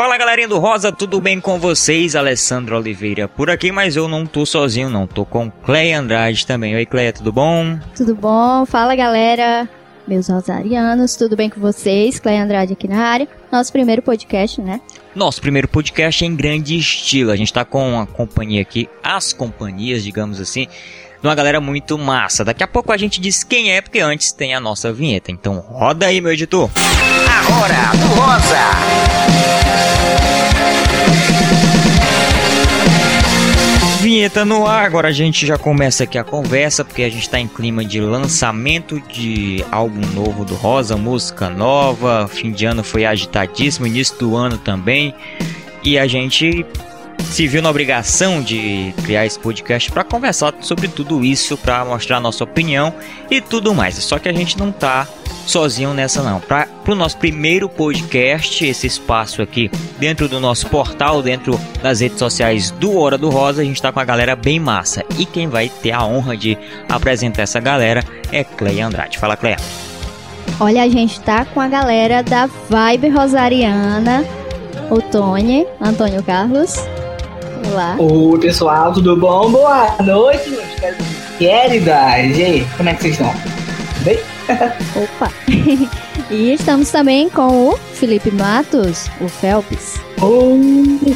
Fala galerinha do Rosa, tudo bem com vocês? Alessandro Oliveira por aqui, mas eu não tô sozinho não, tô com Cleia Andrade também. Oi Cleia, tudo bom? Tudo bom? Fala galera, meus rosarianos, tudo bem com vocês? Cleia Andrade aqui na área, nosso primeiro podcast, né? Nosso primeiro podcast em grande estilo, a gente tá com a companhia aqui, as companhias, digamos assim, de uma galera muito massa. Daqui a pouco a gente diz quem é, porque antes tem a nossa vinheta. Então roda aí, meu editor. A Hora do Rosa. Vinheta no ar, agora a gente já começa aqui a conversa, porque a gente tá em clima de lançamento de álbum novo do Rosa, música nova, fim de ano foi agitadíssimo, início do ano também, e a gente se viu na obrigação de criar esse podcast para conversar sobre tudo isso, para mostrar nossa opinião e tudo mais. Só que a gente não tá sozinho nessa não. Para o nosso primeiro podcast, esse espaço aqui dentro do nosso portal, dentro das redes sociais do Hora do Rosa, a gente tá com a galera bem massa. E quem vai ter a honra de apresentar essa galera é Cleia Andrade. Fala, Cleia. Olha, a gente tá com a galera da Vibe Rosariana, o Tony, Antônio Carlos. Olá. Oi, pessoal, tudo bom? Boa noite, meus queridas. E aí, como é que vocês estão? Tudo bem? Opa! e estamos também com o Felipe Matos, o Felps. Oh,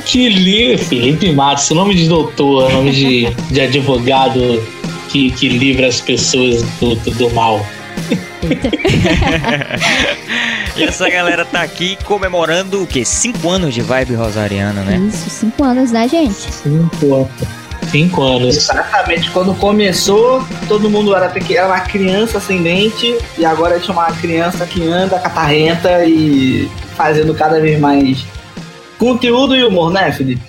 que lindo! Felipe Matos, nome de doutor, nome de, de advogado que, que livra as pessoas do, do, do mal. e essa galera tá aqui comemorando o quê? Cinco anos de vibe rosariana, né? Isso, cinco anos, né, gente? Cinco anos. Cinco anos. Exatamente. Quando começou, todo mundo era, pequeno, era uma criança ascendente e agora é uma criança que anda catarrenta e fazendo cada vez mais conteúdo e humor, né, Felipe?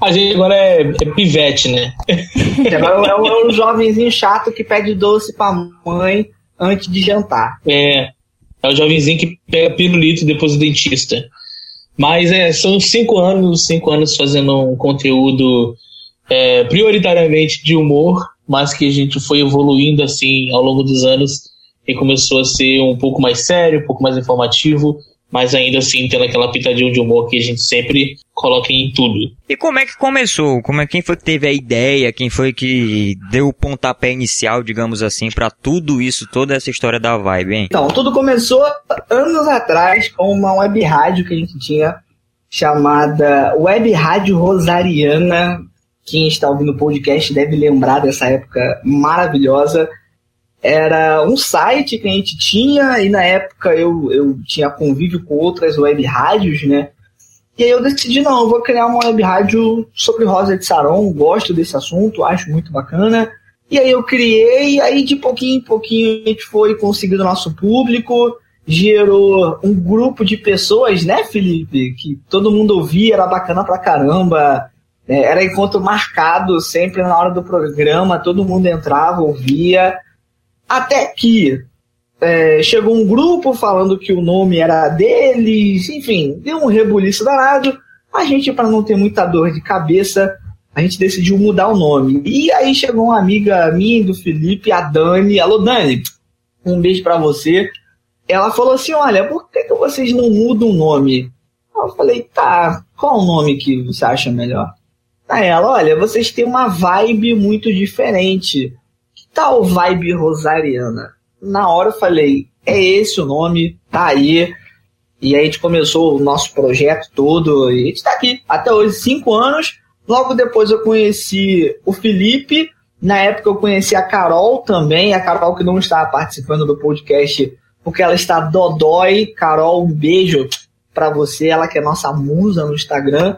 A gente agora é, é pivete, né? Agora é um, é um jovenzinho chato que pede doce pra mãe antes de jantar. É, é o jovenzinho que pega pirulito depois do dentista. Mas é, são cinco anos, cinco anos fazendo um conteúdo é, prioritariamente de humor, mas que a gente foi evoluindo assim ao longo dos anos e começou a ser um pouco mais sério, um pouco mais informativo, mas ainda assim tendo aquela pitadinha de humor que a gente sempre coloca em tudo. E como é que começou? Como é quem foi que teve a ideia? Quem foi que deu o pontapé inicial, digamos assim, para tudo isso, toda essa história da vibe, hein? Então, tudo começou anos atrás com uma web rádio que a gente tinha chamada Web Rádio Rosariana. Quem está ouvindo o podcast deve lembrar dessa época maravilhosa era um site que a gente tinha, e na época eu, eu tinha convívio com outras web rádios, né? E aí eu decidi, não, eu vou criar uma web rádio sobre Rosa de Saron, gosto desse assunto, acho muito bacana. E aí eu criei, e aí de pouquinho em pouquinho a gente foi conseguindo nosso público, gerou um grupo de pessoas, né, Felipe? Que todo mundo ouvia, era bacana pra caramba. É, era encontro marcado sempre na hora do programa, todo mundo entrava, ouvia. Até que é, chegou um grupo falando que o nome era deles, enfim, deu um rebuliço danado. A gente, para não ter muita dor de cabeça, a gente decidiu mudar o nome. E aí chegou uma amiga minha do Felipe, a Dani. Alô, Dani, um beijo para você. Ela falou assim: Olha, por que, que vocês não mudam o nome? Eu falei: Tá, qual o nome que você acha melhor? Aí ela: Olha, vocês têm uma vibe muito diferente tal vibe rosariana? Na hora eu falei, é esse o nome, tá aí. E aí a gente começou o nosso projeto todo e a gente tá aqui até hoje, cinco anos. Logo depois eu conheci o Felipe. Na época eu conheci a Carol também, a Carol que não está participando do podcast porque ela está dodói. Carol, um beijo para você, ela que é nossa musa no Instagram.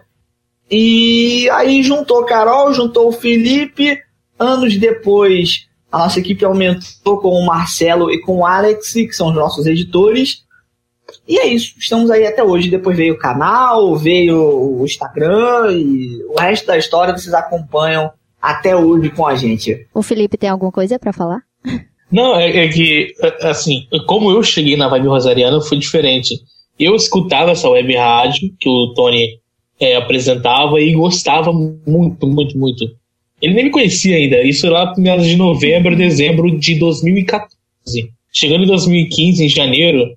E aí juntou Carol, juntou o Felipe. Anos depois a nossa equipe aumentou com o Marcelo e com o Alex, que são os nossos editores. E é isso, estamos aí até hoje. Depois veio o canal, veio o Instagram e o resto da história vocês acompanham até hoje com a gente. O Felipe tem alguma coisa para falar? Não, é, é, que, assim, como eu cheguei na Vibe Rosariana foi diferente. Eu escutava essa web rádio que o Tony é, apresentava e gostava muito, muito, muito. Ele nem me conhecia ainda. Isso lá meados de novembro, dezembro de 2014. Chegando em 2015, em janeiro,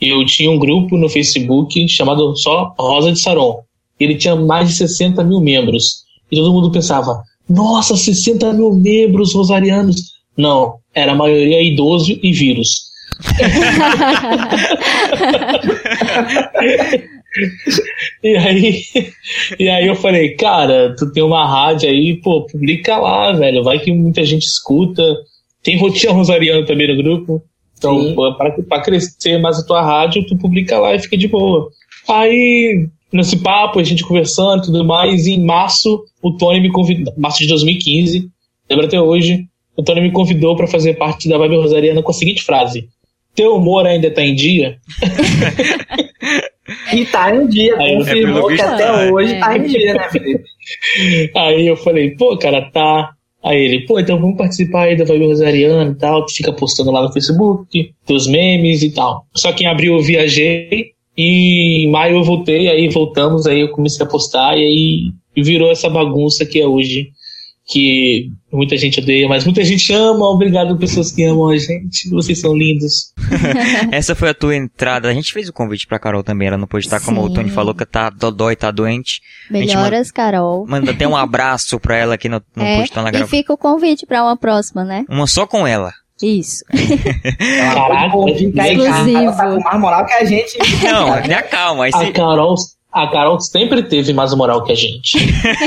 eu tinha um grupo no Facebook chamado só Rosa de Saron. Ele tinha mais de 60 mil membros. E todo mundo pensava, nossa, 60 mil membros rosarianos. Não, era a maioria idoso e vírus. e aí, e aí eu falei, cara, tu tem uma rádio aí, pô, publica lá, velho. Vai que muita gente escuta. Tem rotina rosariana também no grupo. Então, pô, pra, pra crescer mais a tua rádio, tu publica lá e fica de boa. Aí, nesse papo, a gente conversando e tudo mais, e em março, o Tony me convidou, março de 2015, lembra até hoje, o Tony me convidou para fazer parte da Vibe Rosariana com a seguinte frase: Teu humor ainda tá em dia? E tá em dia, Aí, confirmou é, que até hoje é. tá em dia, né, Felipe? Aí eu falei, pô, cara, tá. Aí ele, pô, então vamos participar aí da Vibe Rosariana e tal, tu fica postando lá no Facebook, teus memes e tal. Só que em abril eu viajei e em maio eu voltei, aí voltamos, aí eu comecei a postar e aí virou essa bagunça que é hoje. Que muita gente odeia, mas muita gente ama. Obrigado, pessoas que amam a gente. Vocês são lindos. Essa foi a tua entrada. A gente fez o convite pra Carol também. Ela não pôde estar, como o Sim. Tony falou, que tá dodói, tá doente. Melhoras, Carol. Manda até um abraço pra ela que não, não É, pôde estar na e gravação. fica o convite pra uma próxima, né? Uma só com ela. Isso. Caraca, exclusivo. Ela tá com mais moral que a gente. Não, me acalma. Aí A. Carol, a Carol sempre teve mais moral que a gente.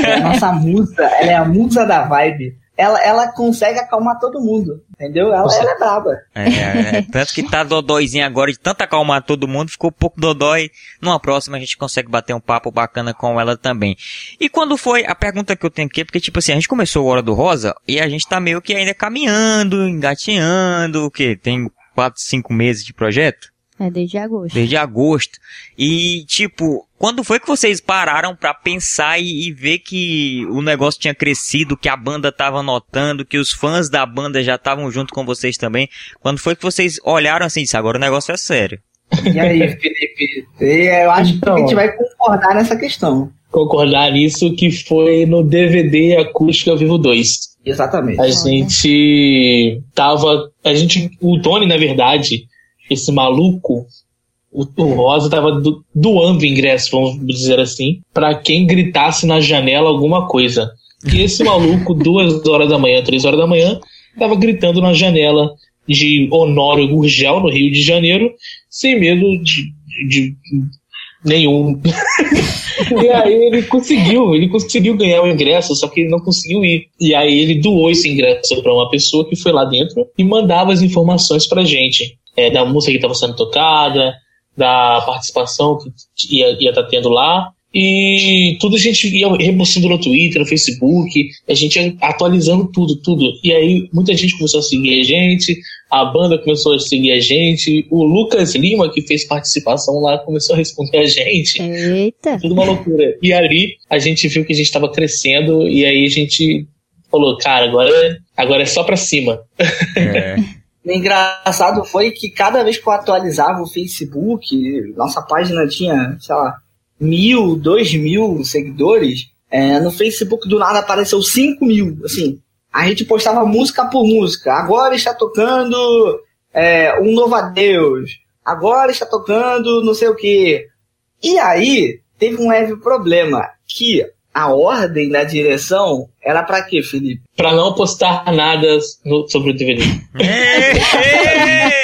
É a nossa musa, ela é a musa da vibe. Ela, ela consegue acalmar todo mundo, entendeu? Ela, ela é braba. É, é, tanto que tá dodóizinho agora, de tanto acalmar todo mundo, ficou um pouco dodói. Numa próxima a gente consegue bater um papo bacana com ela também. E quando foi, a pergunta que eu tenho aqui, é porque tipo assim, a gente começou o Hora do Rosa e a gente tá meio que ainda caminhando, engatinhando, o quê? Tem quatro, cinco meses de projeto? É desde agosto. Desde agosto. E, tipo, quando foi que vocês pararam pra pensar e, e ver que o negócio tinha crescido, que a banda tava notando, que os fãs da banda já estavam junto com vocês também? Quando foi que vocês olharam assim e disseram, agora o negócio é sério? E aí, Felipe? E eu acho Então. que a gente vai concordar nessa questão. Concordar nisso que foi no DVD Acústica ao Vivo 2. Exatamente. A gente tava. A gente. O Tony, na verdade, esse maluco, o, o Rosa tava do- doando ingresso, vamos dizer assim, pra quem gritasse na janela alguma coisa. E esse maluco, duas horas da manhã, três horas da manhã, tava gritando na janela de Honório Gurgel, no Rio de Janeiro, sem medo de, de nenhum. e aí ele conseguiu, ele conseguiu ganhar o ingresso, só que ele não conseguiu ir. E aí ele doou esse ingresso para uma pessoa que foi lá dentro e mandava as informações pra gente. É, da música que estava sendo tocada, da participação que ia estar tendo lá. E tudo a gente ia repostando no Twitter, no Facebook, a gente ia atualizando tudo, tudo. E aí muita gente começou a seguir a gente, a banda começou a seguir a gente, o Lucas Lima, que fez participação lá, começou a responder a gente. Eita. Tudo uma loucura. E ali a gente viu que a gente estava crescendo e aí a gente falou, cara, agora, agora é só pra cima. É. O engraçado foi que cada vez que eu atualizava o Facebook, nossa página tinha, sei lá, mil, dois mil seguidores. é, no Facebook do nada apareceu cinco mil. Assim, a gente postava música por música. Agora está tocando é, um novo adeus. Agora está tocando não sei o que. E aí teve um leve problema que a ordem da direção era para quê, Felipe? Pra não postar nada no- sobre o DVD.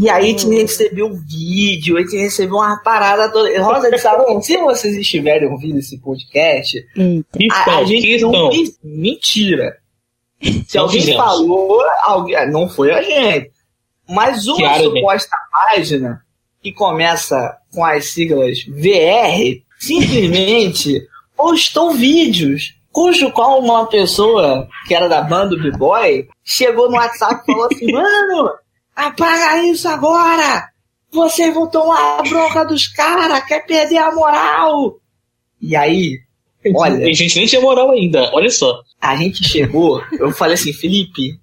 E aí a gente recebeu um vídeo, a gente recebeu uma parada toda. Rosa de Salão, se vocês estiverem ouvindo esse podcast, a, a estão, que gente não estão. fez. Mentira. Se Não alguém fizemos. falou, alguém, não foi a gente. Mas uma Chiara, suposta página que começa com as siglas VR simplesmente postou vídeos cujo qual uma pessoa que era da banda do B-Boy chegou no WhatsApp e falou assim: Mano, apaga isso agora! Você tomar a bronca dos caras, quer perder a moral! E aí, Olha. A gente nem tinha moral ainda, olha só. a gente chegou, eu falei assim, Felipe,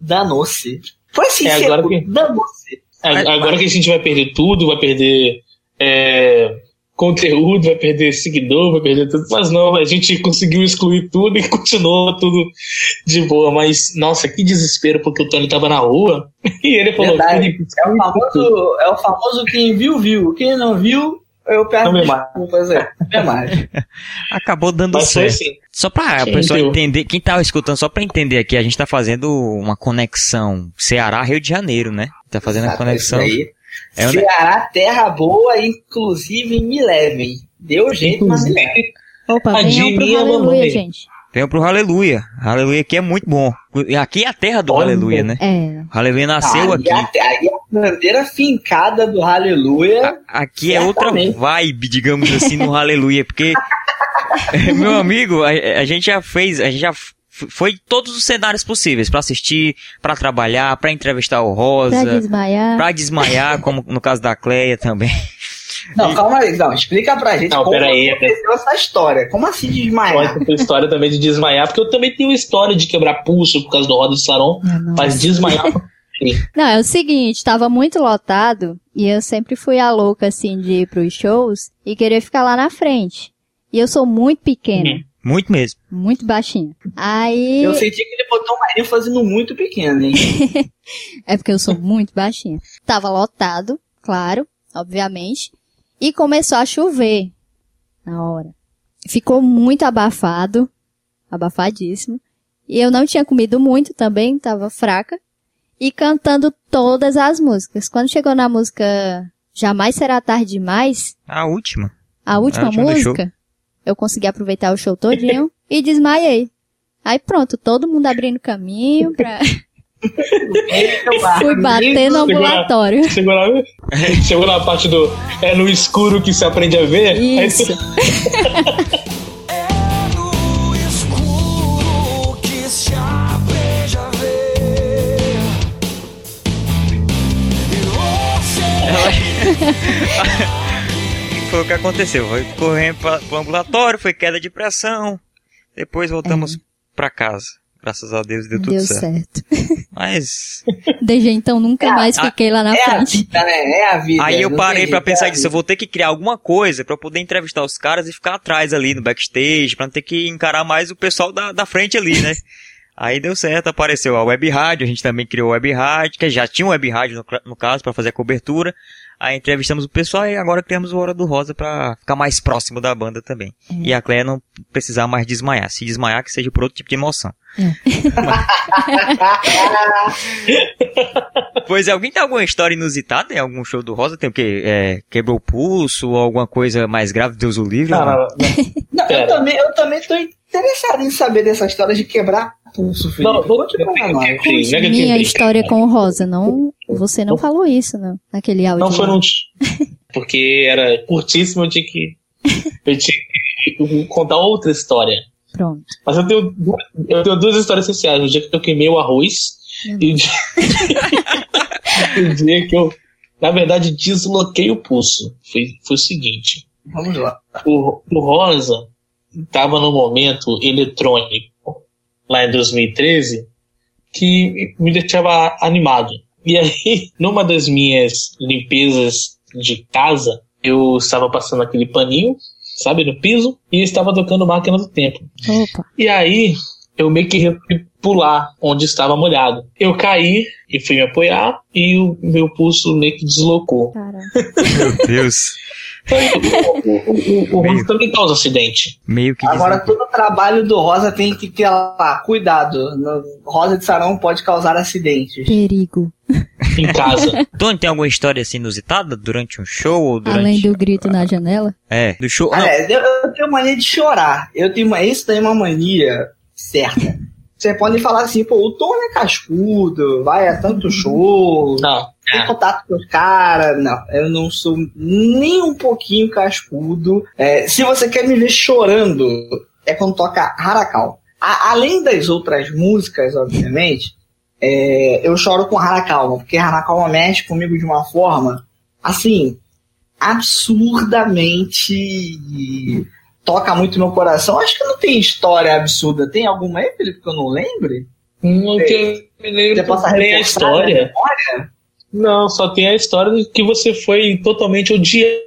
danou-se. Foi assim, É, agora que- danou-se. É, Agora que a gente vai perder tudo, vai perder é, conteúdo, vai perder seguidor, vai perder tudo. Mas não, a gente conseguiu excluir tudo e continuou tudo de boa. Mas, nossa, que desespero, porque o Tony tava na rua e ele falou: Verdade. Felipe, É o famoso, é o famoso quem viu, viu. Quem não viu, eu peço desculpas. É, é mais. Acabou dando mas certo. assim. Só pra o Sim, pessoal deu. entender, quem tava escutando, só pra entender aqui, a gente tá fazendo uma conexão Ceará-Rio de Janeiro, né? Tá fazendo a conexão. isso aí. É um- Ceará, terra boa, inclusive me levem. Deu jeito, mas me levem. Opa, A venham pro a Aleluia, gente. Venham pro Aleluia. Aleluia aqui é muito bom. E aqui é a terra do Olha. Aleluia, né? É. O Aleluia nasceu aí, aqui. a, aí a bandeira fincada do Aleluia. Aqui é outra Certamente. vibe, digamos assim, no Aleluia, porque meu amigo, a, a gente já fez, a gente já foi todos os cenários possíveis pra assistir, pra trabalhar, pra entrevistar o Rosa, desmaiar. pra desmaiar, como no caso da Cleia também. Não, calma aí, não, explica pra gente Não, como pera aí, aconteceu essa história. Como assim desmaiar? Pode ter história também de desmaiar, porque eu também tenho história de quebrar pulso por causa do Roda de Saron, Ah, não. mas desmaiar. Não, é o seguinte, tava muito lotado e eu sempre fui a louca, assim, de ir pros shows e querer ficar lá na frente. E eu sou muito pequena, Uhum. Muito mesmo. Muito baixinha. Aí, Eu senti que ele botou uma ênfase no muito pequeno, hein? é porque eu sou muito baixinha. Tava lotado, claro, obviamente, e começou a chover na hora. Ficou muito abafado, abafadíssimo. E eu não tinha comido muito também, tava fraca. E cantando todas as músicas. Quando chegou na música Jamais Será Tarde Demais, A última. a última A última música, eu consegui aproveitar o show todinho e desmaiei. Aí pronto, todo mundo abrindo caminho pra... Fui bater no ambulatório. Chegou na, chegou na parte do é no escuro que se aprende a ver. Isso. Foi o que aconteceu. Foi correndo pra, pro ambulatório, foi queda de pressão. Depois voltamos pra casa. Graças a Deus deu tudo É. Deu certo. certo. Mas Desde então nunca mais a- fiquei lá na É a frente. vida, né? É a vida. Aí eu parei pensar é a disso. Eu vou ter que criar alguma coisa pra eu poder entrevistar os caras e ficar atrás ali no backstage, pra não ter que encarar mais o pessoal da, da frente ali, né? Aí deu certo, apareceu a web rádio, a gente também criou a web rádio, que já tinha um web rádio no, no caso pra fazer a cobertura. Aí entrevistamos o pessoal e agora criamos o Hora do Rosa pra ficar mais próximo da banda também. E a Cleia não precisar mais desmaiar. Se desmaiar, que seja por outro tipo de emoção. Pois é, alguém tem alguma história inusitada em algum show do Rosa? Tem o quê? É, quebrou o pulso ou alguma coisa mais grave? Deus o livre? Não, não, eu também, eu também tô interessado em saber dessa história de quebrar pulso, Felipe. Não, não é que eu Minha história com o Rosa, não, você não falou isso, não, naquele áudio. Não foi lá. num. Porque era curtíssimo, eu tinha que. Eu tinha que contar outra história. Pronto. Mas eu tenho, eu tenho duas histórias essenciais. O dia que eu queimei o arroz e o dia, o dia que eu, na verdade, desloquei o pulso. Foi, foi o seguinte: Vamos lá. o, o Rosa estava no momento eletrônico, lá em 2013, que me deixava animado. E aí, numa das minhas limpezas de casa, eu estava passando aquele paninho, sabe, no piso, e estava tocando máquina do tempo. Opa. E aí, eu meio que resolvi pular onde estava molhado. Eu caí e fui me apoiar, e o meu pulso meio que deslocou. Meu Deus. O, o, o, o Rosa também causa acidente. Meio que Agora, deslocou. todo trabalho do Rosa tem que ter lá, cuidado. Rosa de Sarão pode causar acidentes. Perigo. em casa. Tony, tem alguma história assim inusitada durante um show ou durante... Além do grito na janela. É, do show... Não, Aliás, eu, eu tenho mania de chorar. Eu tenho uma, isso daí é uma mania certa. Você pode falar assim, pô, o Tony é cascudo, vai a tanto show, Não. tem contato com os caras. Não, eu não sou nem um pouquinho cascudo. É, se você quer me ver chorando, é quando toca Harakal. A- além das outras músicas, obviamente, é, eu choro com Harakalma, porque Harakalma mexe comigo de uma forma, assim, absurdamente. Toca muito no coração. Acho que não tem história absurda. Tem alguma aí, Felipe, que eu não lembre? Não que eu me lembro Você possa nem a história. memória? Não, só tem a história de que você foi totalmente odiado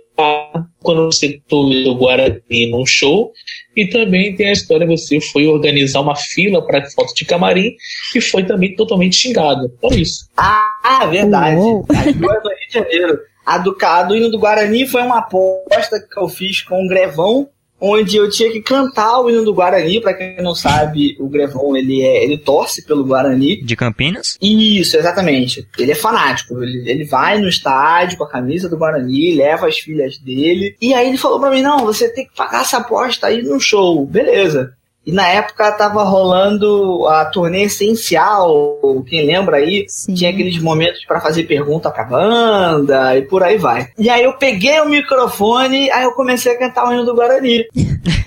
quando você teve o Guarani num show. E também tem a história, você foi organizar uma fila para foto de camarim e foi também totalmente xingado. Por isso. Ah, verdade. Uou. As duas do Rio de Janeiro. A do, a do hino do Guarani foi uma aposta que eu fiz com o Grevão, onde eu tinha que cantar o hino do Guarani. Pra quem não sabe, o Grevão ele, é, ele torce pelo Guarani. De Campinas? Isso, exatamente. Ele é fanático. Ele, ele vai no estádio com a camisa do Guarani, leva as filhas dele. E aí ele falou pra mim: não, você tem que pagar essa aposta aí no show. Beleza. E na época tava rolando a turnê essencial, quem lembra aí? Sim. Tinha aqueles momentos pra fazer pergunta pra banda e por aí vai. E aí eu peguei o microfone, aí eu comecei a cantar o hino do Guarani.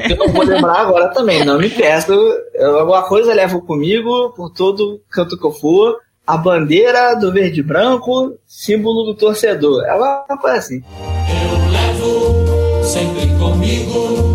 eu não vou lembrar agora também, não me peço. Eu, alguma coisa eu levo comigo por todo canto que eu for. A bandeira do verde e branco, símbolo do torcedor. É uma coisa assim. Eu levo sempre comigo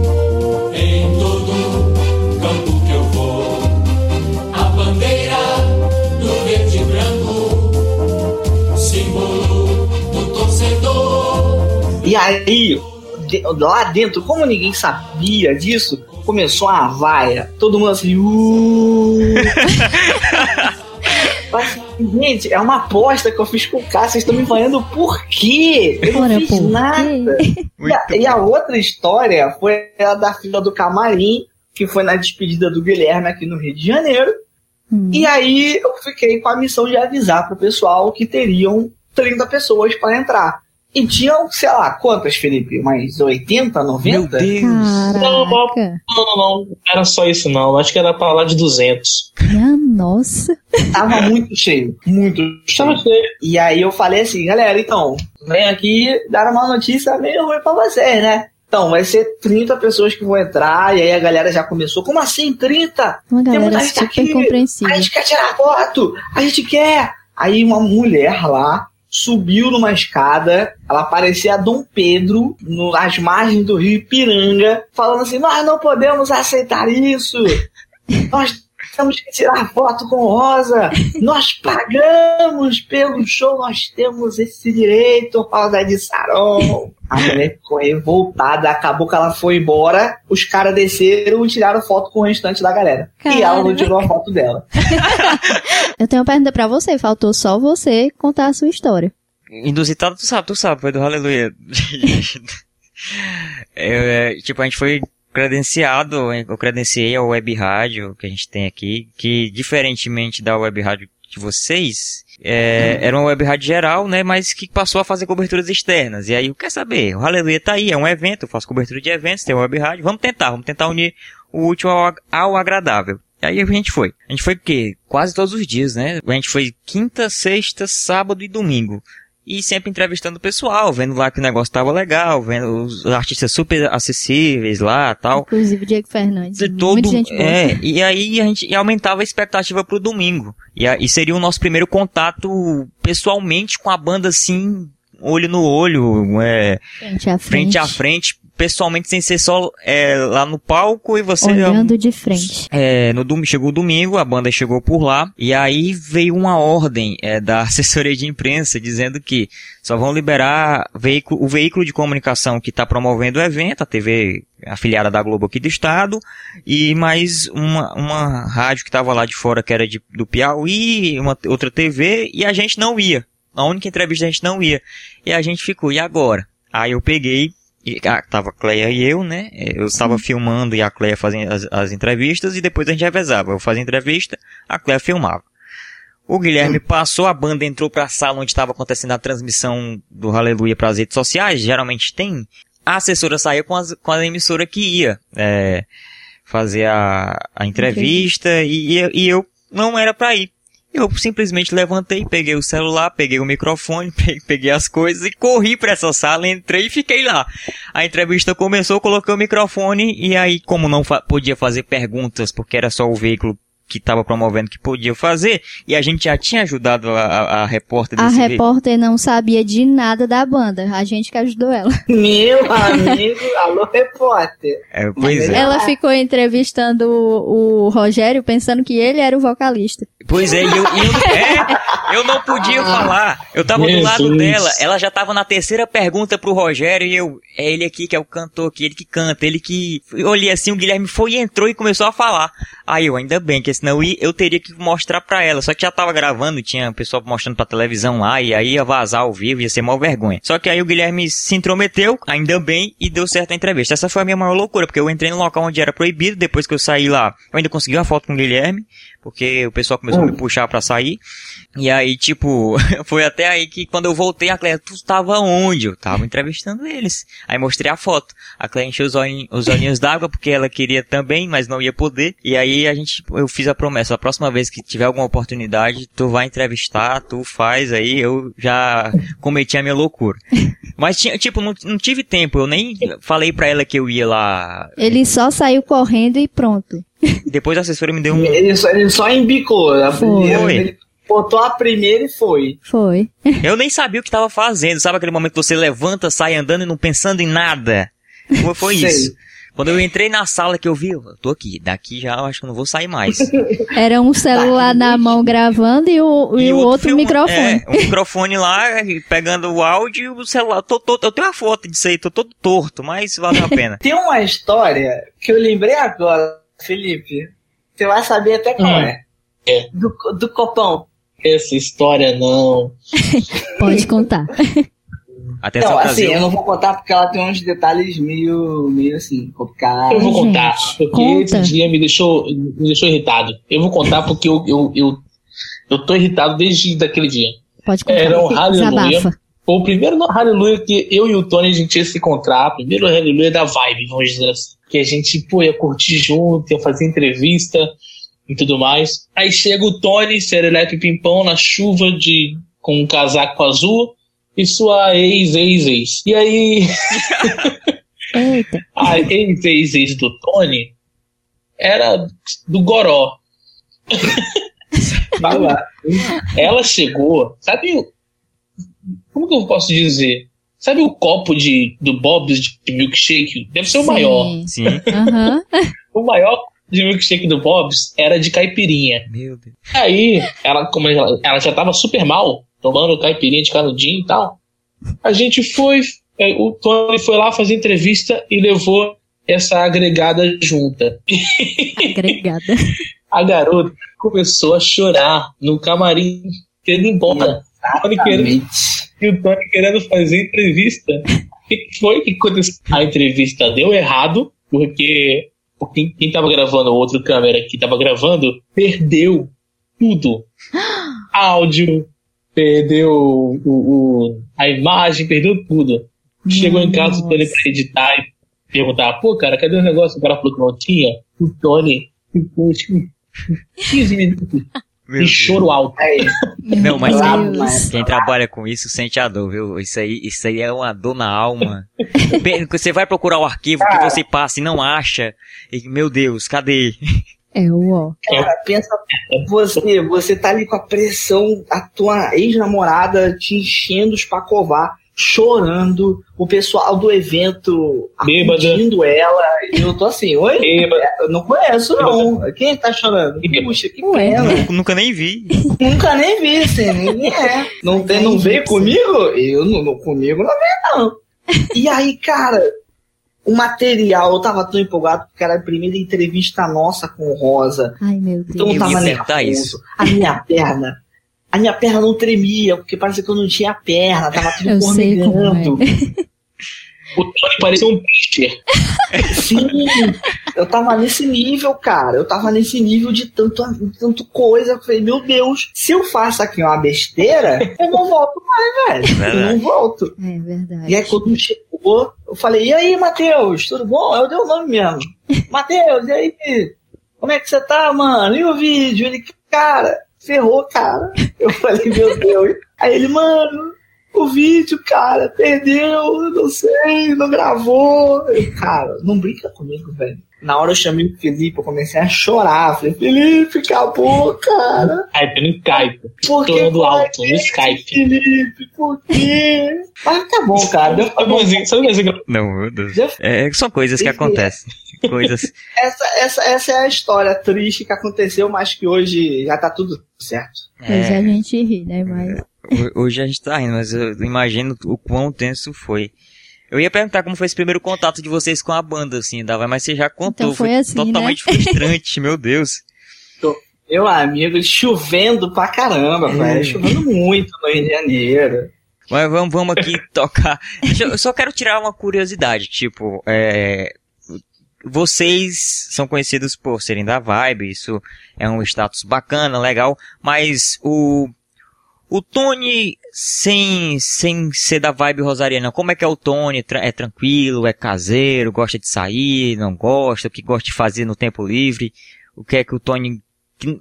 E aí, de- lá dentro, como ninguém sabia disso, começou uma vaia. Todo mundo assim. Uh... Mas, assim, gente, é uma aposta que eu fiz com o cara. Vocês estão me vaiando por quê? Eu não fiz por quê? nada. E a, e a outra história foi a da fila do camarim, que foi na despedida do Guilherme aqui no Rio de Janeiro. Hum. E aí eu fiquei com a missão de avisar pro pessoal que teriam 30 pessoas para entrar. E tinham, sei lá, quantas, Felipe? Mais 80, Meu 90? Deus! Não. Não, não, não. Não era só isso, não. Acho que era pra lá de 200. Minha nossa. Tava muito cheio, muito Estava cheio. cheio. E aí eu falei assim, galera, então, vem aqui dar uma notícia meio ruim pra vocês, né? Então, vai ser 30 pessoas que vão entrar, e aí a galera já começou, como assim 30? Uma galera muita gente super aqui. compreensível. A gente quer tirar foto, a gente quer. Aí uma mulher lá subiu numa escada, ela parecia Dom Pedro, no- nas margens do rio Ipiranga, falando assim: Nós não podemos aceitar isso, nós temos que tirar foto com Rosa, nós pagamos pelo show, nós temos esse direito, Rosa de Saron. A mulher ficou revoltada, acabou que ela foi embora, os caras desceram e tiraram foto com o restante da galera. E ela não Caramba. tirou a foto dela. Eu tenho uma pergunta pra você. Faltou só você contar a sua história. Inusitado, tu sabe, tu sabe, foi do Aleluia. É, tipo, a gente foi credenciado, eu credenciei a web rádio que a gente tem aqui, que diferentemente da web rádio de vocês, é, era uma web rádio geral, né, mas que passou a fazer coberturas externas. E aí, eu quero saber, o Aleluia tá aí, é um evento, eu faço cobertura de eventos, tem uma web rádio, vamos tentar, vamos tentar unir o útil ao, ao agradável. E aí a gente foi. A gente foi o quê? Quase todos os dias, né? A gente foi quinta, sexta, sábado e domingo. E sempre entrevistando o pessoal, vendo lá que o negócio tava legal, vendo os artistas super acessíveis lá tal. Inclusive Diego Fernandes. De todo, Muita gente boa. é, e aí a gente e aumentava a expectativa pro domingo. E, a- e seria o nosso primeiro contato pessoalmente com a banda assim, olho no olho, é, Frente a frente. frente a frente, pessoalmente sem ser só é, lá no palco e você Olhando de frente. é, no domingo, chegou o domingo, a banda chegou por lá, e aí veio uma ordem é, da assessoria de imprensa dizendo que só vão liberar veículo, o veículo de comunicação que está promovendo o evento, a TV afiliada da Globo aqui do estado, e mais uma, uma rádio que estava lá de fora, que era de, do Piauí, uma outra TV, e a gente não ia. A única entrevista a gente não ia. E a gente ficou, e agora? Aí eu peguei, e, ah, tava a Cleia e eu, né? Eu estava filmando e a Cleia fazendo as, as entrevistas e depois a gente revezava. Eu fazia entrevista, a Cleia filmava. O Guilherme passou, a banda entrou pra sala onde estava acontecendo a transmissão do Aleluia para as redes sociais, geralmente tem. A assessora saiu com, as, com a emissora que ia é, fazer a, a entrevista e, e, e eu não era pra ir. Eu simplesmente levantei, peguei o celular, peguei o microfone, pe- peguei as coisas e corri pra essa sala, entrei e fiquei lá. A entrevista começou, coloquei o microfone e aí, como não fa- podia fazer perguntas, porque era só o veículo que estava promovendo que podia fazer, e a gente já tinha ajudado a, a, a repórter A desse veículo. repórter não sabia de nada da banda. A gente que ajudou ela. Meu amigo, alô repórter. É, pois é. Ela ficou entrevistando o, o Rogério pensando que ele era o vocalista. Pois é, e eu, eu, é, eu não podia falar. Eu tava do lado dela, ela já tava na terceira pergunta pro Rogério e eu, é ele aqui que é o cantor aqui, ele que canta, ele que. Eu olhei assim, o Guilherme foi e entrou e começou a falar. Aí eu, ainda bem, que senão eu, ia- eu teria que mostrar pra ela. Só que já tava gravando, tinha o pessoal mostrando pra televisão lá, e aí ia vazar ao vivo, ia ser mó vergonha. Só que aí o Guilherme se intrometeu, ainda bem, e deu certo a entrevista. Essa foi a minha maior loucura, porque eu entrei no local onde era proibido, depois que eu saí lá, eu ainda consegui uma foto com o Guilherme, porque o pessoal começou a me puxar pra sair. E aí, tipo, foi até aí que quando eu voltei, a Cleia, tu tava onde? Eu tava entrevistando eles. Aí mostrei a foto. A Cleia encheu os, olhinhos- os olhinhos d'água, porque ela queria também, mas não ia poder. E aí a gente, eu fiz a promessa, a próxima vez que tiver alguma oportunidade, tu vai entrevistar, tu faz aí, eu já cometi a minha loucura. Mas tinha, tipo, não, não tive tempo, eu nem falei pra ela que eu ia lá. Ele só saiu correndo e pronto. Depois a assessora me deu um, Ele só, ele só embicou. a Foi. Ele botou a primeira e foi. Foi. Eu nem sabia o que tava fazendo. Sabe aquele momento que você levanta, sai andando e não pensando em nada? Foi, foi Sei. isso. Quando eu entrei na sala que eu vi, eu tô aqui, daqui já eu acho que eu não vou sair mais. Era um celular na mão gravando e o, e o outro filma- microfone. É, o microfone lá, e pegando o áudio e o celular. Tô, tô- eu tenho uma foto disso aí, tô todo torto, mas valeu a pena. Tem uma história que eu lembrei agora, Felipe. Você vai saber até qual Hum. é. É. Do, do copão. Essa história não. Pode contar. Atenção, Não, assim, Brasil. eu não vou contar porque ela tem uns detalhes meio, meio assim, complicados. Eu vou gente, contar, porque conta. esse dia me deixou, me deixou irritado. Eu vou contar porque eu, eu, eu, eu tô irritado desde daquele dia. Pode contar. Era um. Desabafa. Foi o primeiro aleluia que eu e o Tony a gente ia se encontrar. Primeiro aleluia da vibe, vamos dizer assim. Que a gente, pô, ia curtir junto, ia fazer entrevista e tudo mais. Aí chega o Tony, serelepe pimpão, na chuva de com um casaco azul e sua ex, ex, ex. E aí, a ex, ex, ex do Tony era do Goró. Vai lá. Ela chegou, sabe? Como que eu posso dizer? Sabe o copo de, do Bob's de milkshake? Deve ser o Sim. maior. Sim. Aham. O maior de milkshake do Bob's era de caipirinha. Meu Deus. Aí, ela, como ela, ela já tava super mal, tomando caipirinha de canudinho e tal. A gente foi, é, o Tony foi lá fazer entrevista e levou essa agregada junta. Agregada. A garota começou a chorar no camarim, querendo ir embora. Tony querendo. E o Tony querendo fazer entrevista. O que foi que aconteceu? A entrevista deu errado, porque quem, quem tava gravando, o outro câmera que tava gravando, perdeu tudo. Áudio, perdeu o, o- a imagem, perdeu tudo. Chegou em casa, o Tony pra editar e perguntar, pô, cara, cadê o negócio? O cara falou que não tinha. O Tony ficou tipo, 15 minutos Deus. choro alto. Aí, Não, mas mas- Quem trabalha com isso sente a dor, viu? Isso aí, isso aí é uma dor na alma. Você vai procurar o arquivo que você passa e não acha. E, meu Deus, cadê? É o ó. cara, pensa, você, você tá ali com a pressão, a tua ex-namorada te enchendo os pacovar, chorando, o pessoal do evento Bêbada. acudindo ela, e eu tô assim, oi? Bêbada. Eu não conheço, não. Quem tá chorando? Puxa, que Ué. pena. Nunca, nunca nem vi. Nunca nem vi, assim, ninguém é. Não, tem, não veio comigo? Eu não, não- comigo não veio, não. E aí, cara, o material, eu tava tão empolgado porque era a primeira entrevista nossa com o Rosa. Ai, meu Deus. Então eu tava nervoso. isso. A minha perna. A minha perna não tremia, porque parecia que eu não tinha perna, tava tudo Eu sei como formigando. O Tony parecia um pitcher. Sim, eu tava nesse nível, cara. Eu tava nesse nível de tanto, tanto coisa. Eu falei, meu Deus, se eu faço aqui uma besteira, eu não volto mais, velho. Eu Verdade. não volto. É verdade. E aí, quando chegou, eu falei, e aí, Matheus, tudo bom? Eu dei o nome mesmo. Matheus, e aí? Como é que você tá, mano? E o vídeo? Ele, cara, ferrou, cara. Eu falei, meu Deus. Aí ele, mano, o vídeo, cara, perdeu, não sei, não gravou. Eu, cara, não brinca comigo, velho. Na hora eu chamei o Felipe, eu comecei a chorar. Falei, Felipe, acabou, cara. Skype, no Skype. Por que foi alto, no Skype. Felipe, por quê? Mas tá bom, cara. Deu, que- Não, meu Deus. Já- É, são coisas que acontecem. Coisas. essa, essa, essa é a história triste que aconteceu, mas que hoje já tá tudo certo. Pois a É, gente ri, né? Mas ho- hoje a gente tá rindo, mas eu imagino o quão tenso foi. Eu ia perguntar como foi esse primeiro contato de vocês com a banda, assim, Dava, mas você já contou. Então foi assim, totalmente frustrante, meu Deus. Meu amigo, chovendo pra caramba, É. velho. Chovendo muito no Rio de Janeiro. Mas vamos, vamos aqui tocar. Eu eu só quero tirar uma curiosidade, tipo, é, vocês são conhecidos por serem da Vibe, isso é um status bacana, legal, mas o o Tony sem sem ser da Vibe Rosariana, como é que é o Tony? É tranquilo, é caseiro, gosta de sair, não gosta, o que gosta de fazer no tempo livre? O que é que o Tony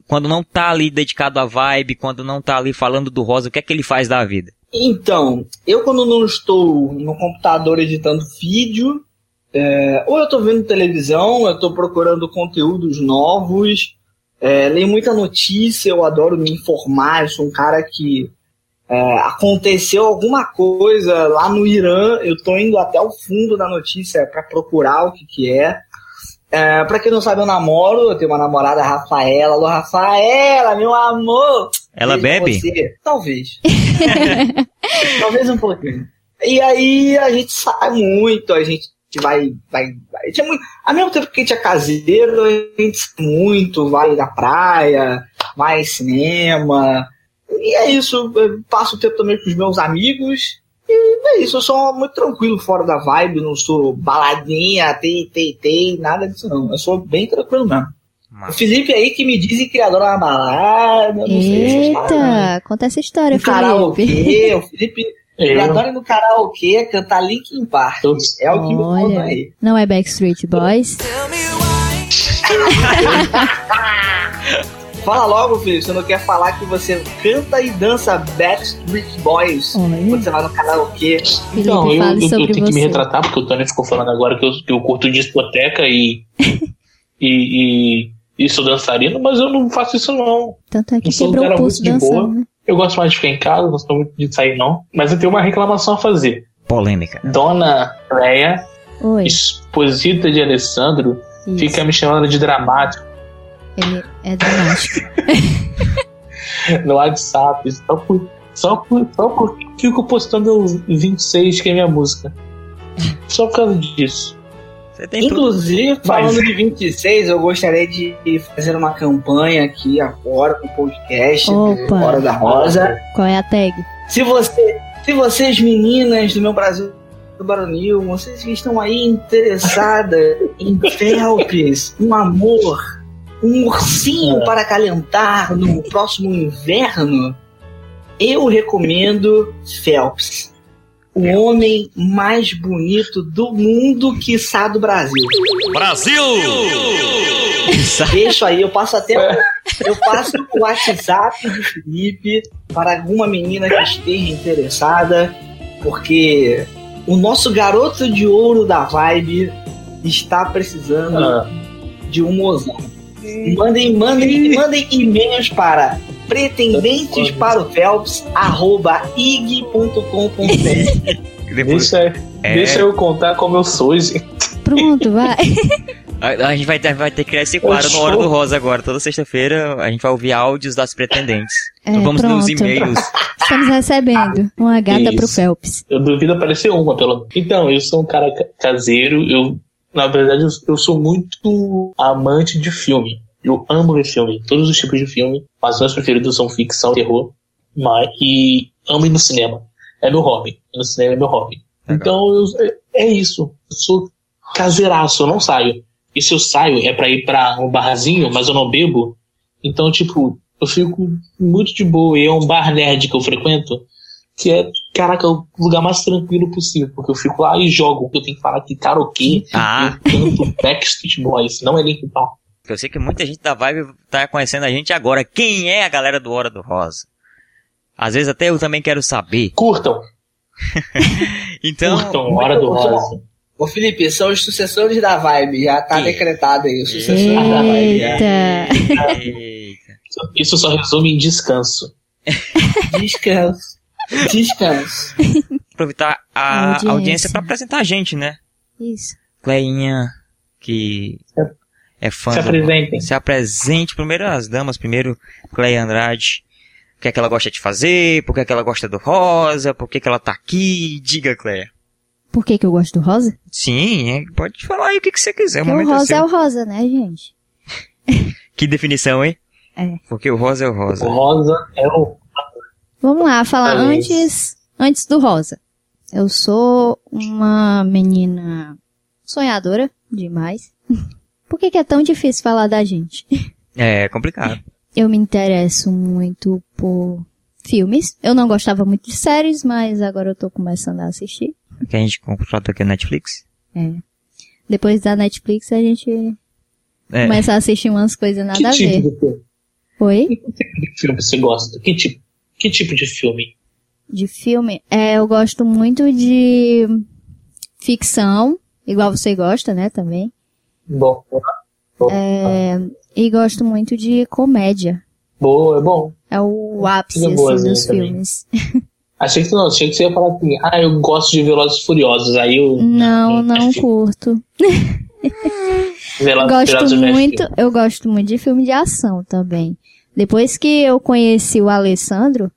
quando não tá ali dedicado à Vibe, quando não tá ali falando do Rosa, o que é que ele faz da vida? Então, eu quando não estou no computador editando vídeo, é, ou eu tô vendo televisão, eu tô procurando conteúdos novos, é, leio muita notícia, eu adoro me informar, eu sou um cara que é, aconteceu alguma coisa lá no Irã, eu tô indo até o fundo da notícia para procurar o que que é. É, pra quem não sabe, eu namoro, eu tenho uma namorada, Rafaela. Alô, Rafaela, meu amor! Ela bebe? você. Talvez. Talvez um pouquinho. E aí a gente sai muito, a gente vai. vai, vai. Tinha muito, ao mesmo tempo que a gente é caseiro, a gente sai muito, vai na praia, vai cinema. E é isso, eu passo o tempo também com os meus amigos. E é isso, eu sou muito tranquilo fora da vibe, não sou baladinha, tei, tei, tei, nada disso não. Eu sou bem tranquilo mesmo. O. Felipe aí que me dizem que adora uma balada, eu não sei história, não. Eita, conta essa história, No Felipe. karaokê, o Felipe ele adora ir no karaokê cantar Linkin Park. É o que me conta aí. não é Backstreet Boys? Fala logo, Felipe, você não quer falar que você canta e dança Backstreet Boys Olha, quando você vai no karaokê. então, Felipe, eu, eu- eu tenho que me você. retratar, porque o Tony ficou falando agora que eu, que eu curto discoteca e, e, e, e sou dançarino, mas eu não faço isso não. Tanto é que Eu sou um quebrou cara muito de boa. dançando, né? Eu gosto mais de ficar em casa, não sou muito de sair não. Mas eu tenho uma reclamação a fazer. Polêmica. Dona Leia, Oi, esposita de Alessandro, isso. fica me chamando de dramático Ele é dramático. no WhatsApp, só por, só por, só por fico postando o 26, que é minha música. Só por causa disso. Você tem tudo. Inclusive, Vai. falando de 26, eu gostaria de fazer uma campanha aqui agora no podcast Opa. Hora da Rosa. Qual é a tag? Se você, se vocês meninas do meu Brasil do Baronil, vocês que estão aí interessadas em felpes, um amor, um ursinho para calentar no próximo inverno, eu recomendo Phelps. O homem mais bonito do mundo, quiçá do Brasil. Deixo aí, eu passo até eu passo o WhatsApp de Felipe para alguma menina que esteja interessada, porque o nosso garoto de ouro da vibe está precisando Ah, de um mozão. Mandem, mandem, mandem e-mails para pretendentes para o Phelps, arroba ig.com.br. Deixa, é, deixa eu contar como eu sou, gente. Pronto, vai. a, a gente vai ter, vai ter que criar esse quadro no Hora do Rosa agora. Toda sexta-feira a gente vai ouvir áudios das pretendentes. É, Então vamos nos e-mails. Estamos recebendo uma gata pro Isso. Phelps. Eu duvido aparecer uma, pelo. Então, eu sou um cara ca- caseiro, eu, na verdade, eu, eu sou muito amante de filme. Eu amo ver filme, todos os tipos de filme, mas meus preferidos são ficção, terror, mas, e amo ir no cinema. É meu hobby. Ir no cinema é meu hobby. Legal. Então, eu- é, é isso. Eu sou caseiraço, eu não saio. E se eu saio, é pra ir pra um barzinho, mas eu não bebo. Então, tipo, eu fico muito de boa. E é um bar nerd que eu frequento, que é, caraca, o lugar mais tranquilo possível, porque eu fico lá e jogo. Eu tenho que falar que karaokê, Ah, eu canto Backstreet Boys, não é Linkin Park. eu sei que muita gente da Vibe tá conhecendo a gente agora. Quem é a galera do Hora do Rosa? Às vezes até eu também quero saber. Curtam, Então, Curtam Hora do Rosa. Ô Felipe, são os sucessores da vibe, já tá Ih. decretado aí, os sucessores da vibe. Já. Eita. eita. Isso só resume em descanso. Descanso. Descanso. aproveitar a Audiência. audiência para apresentar a gente, né? Isso. Cleinha, que é fã Se do- apresentem. se apresente primeiro as damas, primeiro Cleia Andrade. O que é que ela gosta de fazer? Por que é que ela gosta do rosa? Por que, que ela tá aqui? Diga, Cleia. Por que que eu gosto do rosa? Sim, é, pode falar aí o que, que você quiser. O Porque o momento é rosa seu. é o rosa, né, gente? Que definição, hein? É. Porque o rosa é o rosa. O rosa é o. Vamos lá, falar É antes, antes do rosa. Eu sou uma menina sonhadora demais. Por que, que é tão difícil falar da gente? É complicado. Eu me interesso muito por filmes. Eu não gostava muito de séries, mas agora eu tô começando a assistir. Que a gente contratou aqui no Netflix. É. Depois da Netflix a gente É. começa a assistir umas coisas nada Que a tipo ver. de filme? Oi? Que filme você gosta? Que tipo, que tipo de filme? De filme? É, eu gosto muito de ficção, igual você gosta, né, também. Bom, É, e gosto muito de comédia. boa, é bom. É o ápice, assim, dos também. filmes. Achei que não, achei que você ia falar assim, ah, eu gosto de Velozes e Furiosos. Aí eu. Não, não é fi- curto. Velozes Gosto Furiosos não muito, eu gosto muito de filme de ação também. Depois que eu conheci o Alessandro,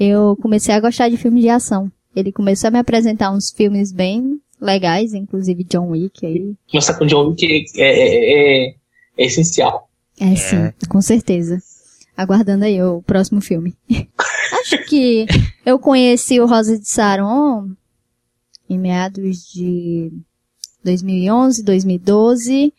eu comecei a gostar de filme de ação. Ele começou a me apresentar uns filmes bem legais, inclusive John Wick aí. Começar com John Wick é, é, é, é- é essencial. É, sim, com certeza. Aguardando aí o próximo filme. Acho que eu conheci o Rosa de Saron em meados de 2011, 2012,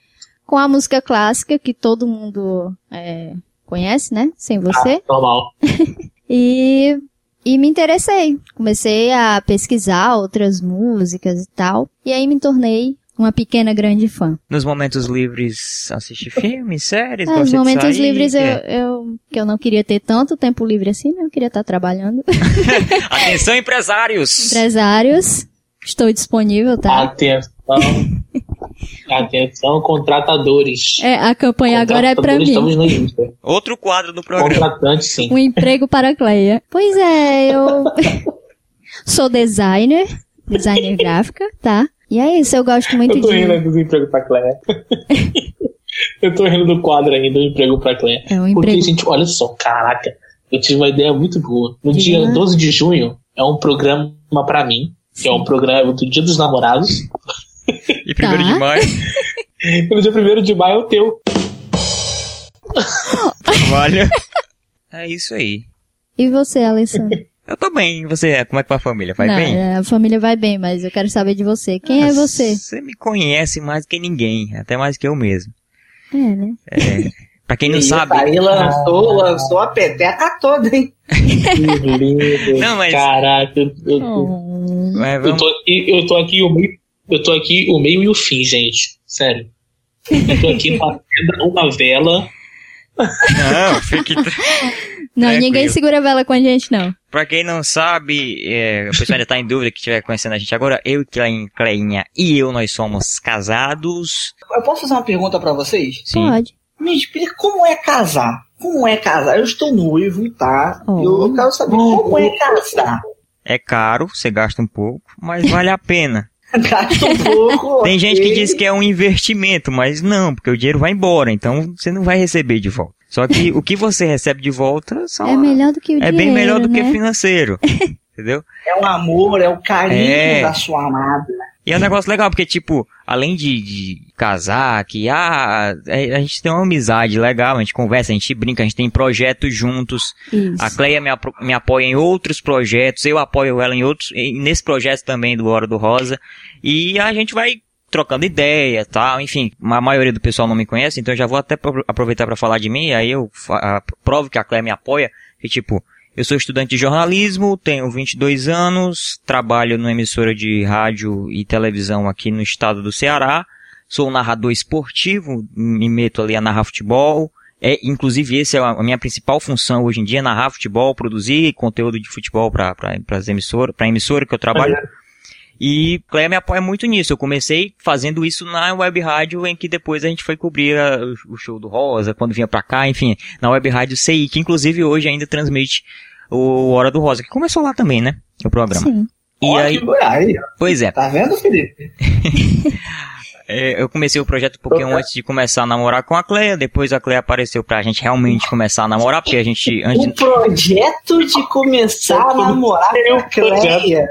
com a música clássica que todo mundo é, conhece, né? Sem você. Normal. E, e me interessei. Comecei a pesquisar outras músicas e tal. E aí me tornei uma pequena grande fã. Nos momentos livres, assiste filmes, séries, É, os gosta de momentos sair, livres eu, é. eu, que eu não queria ter tanto tempo livre assim, né? Eu queria estar trabalhando. Atenção, empresários! Empresários, estou disponível, tá? Atenção. Atenção, contratadores. É, a campanha agora é pra mim. Estamos no Insta. Outro quadro do programa. Contratante, sim. Um emprego para a Cleia. Pois é, eu sou designer, designer gráfica, tá? E é isso, eu gosto muito Eu tô rindo de... do emprego pra Cléia. Eu tô rindo do quadro ainda do emprego pra Cléia. É um Porque, emprego. gente, olha só, caraca, eu tive uma ideia muito boa. No Diga. dia 12 de junho, é um programa pra mim, que é um programa do Dia dos Namorados. E primeiro Tá. de maio, E no dia 1 de maio é o teu. olha. É isso aí. E você, Alessandro? Eu tô bem, e você, como é que vai a família? Vai não, bem? é, a família vai bem, mas eu quero saber de você. Quem é você? Você me conhece mais que ninguém, até mais que eu mesmo. É, né? É, pra quem não E sabe, Aí lançou, lançou a peteca toda, hein? Que lindo. Não, mas- Caraca, eu, eu- é, eu vamos, tô aqui, eu tô aqui o meio, eu tô aqui o meio e o fim, gente. Sério. Eu tô aqui batendo uma vela. não, fique. Não, Tranquilo. ninguém segura a vela com a gente, não. Pra quem não sabe, é, o pessoal ainda tá em dúvida que estiver conhecendo a gente agora, eu e Clein- Cleinha e eu, nós somos casados. Eu posso fazer uma pergunta pra vocês? Sim. Pode. Me explica como é casar. Como é casar? Eu estou noivo, tá? Oh. Eu quero saber como é casar. É caro, você gasta um pouco, mas vale a pena. Gasta um pouco. Tem gente que diz que é um investimento, mas não, porque o dinheiro vai embora, então você não vai receber de volta. Só que o que você recebe de volta são, É melhor do que o é dinheiro, bem melhor do que né? financeiro. Entendeu? É o amor, é o carinho É. da sua amada. E é um negócio legal, porque, tipo, além de, de casar, que ah, é- a gente tem uma amizade legal, a gente conversa, a gente brinca, a gente tem projetos juntos. Isso. A Cleia me, me apoia em outros projetos, eu apoio ela em outros, nesse projeto também do Hora do Rosa. E a gente vai trocando ideia, tal, enfim, a maioria do pessoal não me conhece, então eu já vou até pro- aproveitar para falar de mim, aí eu provo que a Cleia me apoia, que tipo, eu sou estudante de jornalismo, tenho 22 anos, trabalho numa emissora de rádio e televisão aqui no estado do Ceará, sou um narrador esportivo, me meto ali a narrar futebol, É, inclusive, essa é a minha principal função hoje em dia, narrar futebol, produzir conteúdo de futebol para as emissoras, para a emissora que eu trabalho. E Cleia me apoia muito nisso. Eu comecei fazendo isso na web rádio, em que depois a gente foi cobrir a- o show do Rosa, quando vinha pra cá, enfim, na web rádio CI, que inclusive hoje ainda transmite o Hora do Rosa, que começou lá também, né? O programa. Sim. E Ó, aí, aí, ó. pois é, Tá vendo, Felipe? é, eu comecei o projeto um pouquinho antes de começar a namorar com a Cleia, depois a Cleia apareceu pra gente realmente começar a namorar, porque a gente, antes, O projeto de começar a namorar com a Cleia.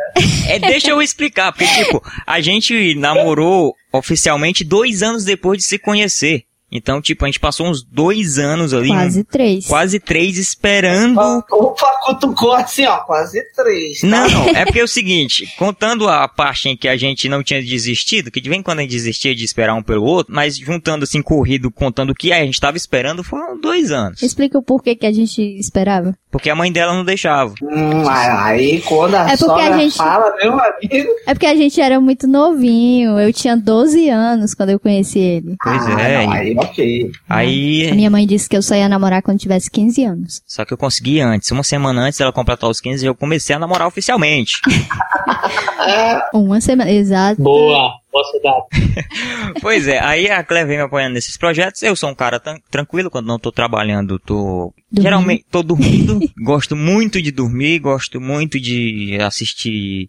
É, deixa eu explicar, porque, tipo, a gente namorou oficialmente dois anos depois de se conhecer. Então, tipo, a gente passou uns dois anos ali, Quase três. quase três, esperando. Opa, cutucou assim, ó, quase três. tá? Não, é porque é o seguinte, contando a parte em que a gente não tinha desistido, que de vez em quando a gente desistia de esperar um pelo outro, mas juntando assim, corrido, contando o que a gente tava esperando, foram dois anos. Explica o porquê que a gente esperava. Porque a mãe dela não deixava. Hum, aí quando a É porque a sogra gente- fala, meu amigo. É porque a gente era muito novinho. Eu tinha 12 anos quando eu conheci ele. Pois ah, é, não, aí ok. A Aí, minha mãe disse que eu só ia namorar quando tivesse 15 anos. só que eu consegui antes, uma semana antes dela completar os 15, eu comecei a namorar oficialmente. Uma semana, exato. Boa, posso dar. Pois é, aí a Clé vem me apoiando nesses projetos. Eu sou um cara tranquilo quando não tô trabalhando, tô. Dormindo. Geralmente tô dormindo. gosto muito de dormir, gosto muito de assistir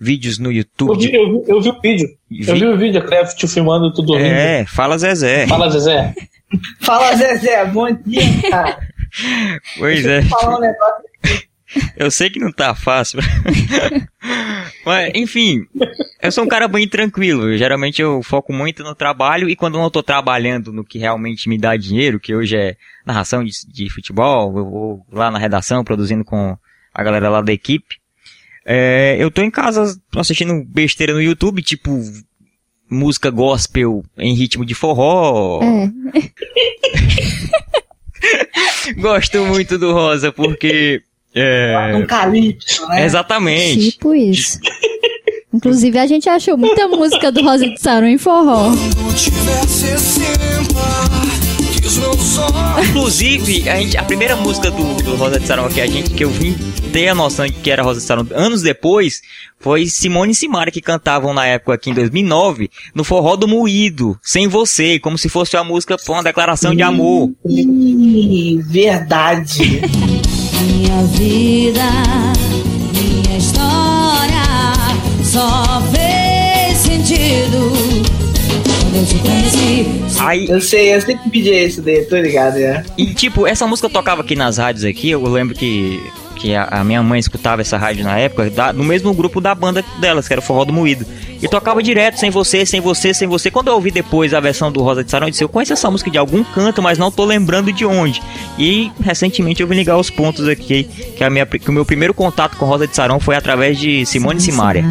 vídeos no Eu YouTube. vi, de- eu, vi, eu vi o vídeo. Eu vi o vídeo, a Clef te filmando tudo dormindo. É, fala Zezé. Fala, Zezé. Fala, Zezé, bom dia, cara. Pois Deixa é, eu te falar um negócio. Eu sei que não tá fácil. Mas, enfim, eu sou um cara bem tranquilo. Geralmente eu foco muito no trabalho e quando eu não tô trabalhando no que realmente me dá dinheiro, que hoje é narração de, de futebol, eu vou lá na redação produzindo com a galera lá da equipe. É, eu tô em casa assistindo besteira no YouTube, tipo música gospel em ritmo de forró. É. Gosto muito do Rosa porque é, Um calypso, né? exatamente. Tipo isso. Inclusive, a gente achou muita música do Rosa de Saron em forró. tivesse sempre quis não só Inclusive, a, gente, a primeira música do, do Rosa de Saron que a gente que eu vim ter a noção de que era Rosa de Saron anos depois foi Simone e Simara que cantavam na época aqui em 2009 no Forró do Moído, Sem Você, como se fosse uma música uma declaração de amor. Ih, verdade. Minha vida, minha história só fez sentido quando eu te conheci. Aí, Eu sei, eu sei que pedir esse daí, tô ligado, né? E tipo, essa música tocava aqui nas rádios aqui, eu lembro que, que a, a minha mãe escutava essa rádio na época, da- no mesmo grupo da banda delas, que era o Forró do Moído. E tocava direto, sem você, sem você, sem você. Quando eu ouvi depois a versão do Rosa de Sarão, eu disse, eu conheço essa música de algum canto, mas não tô lembrando de onde. E recentemente eu vim ligar os pontos aqui, que, a minha, que o meu primeiro contato com Rosa de Sarão foi através de Simone. Simária.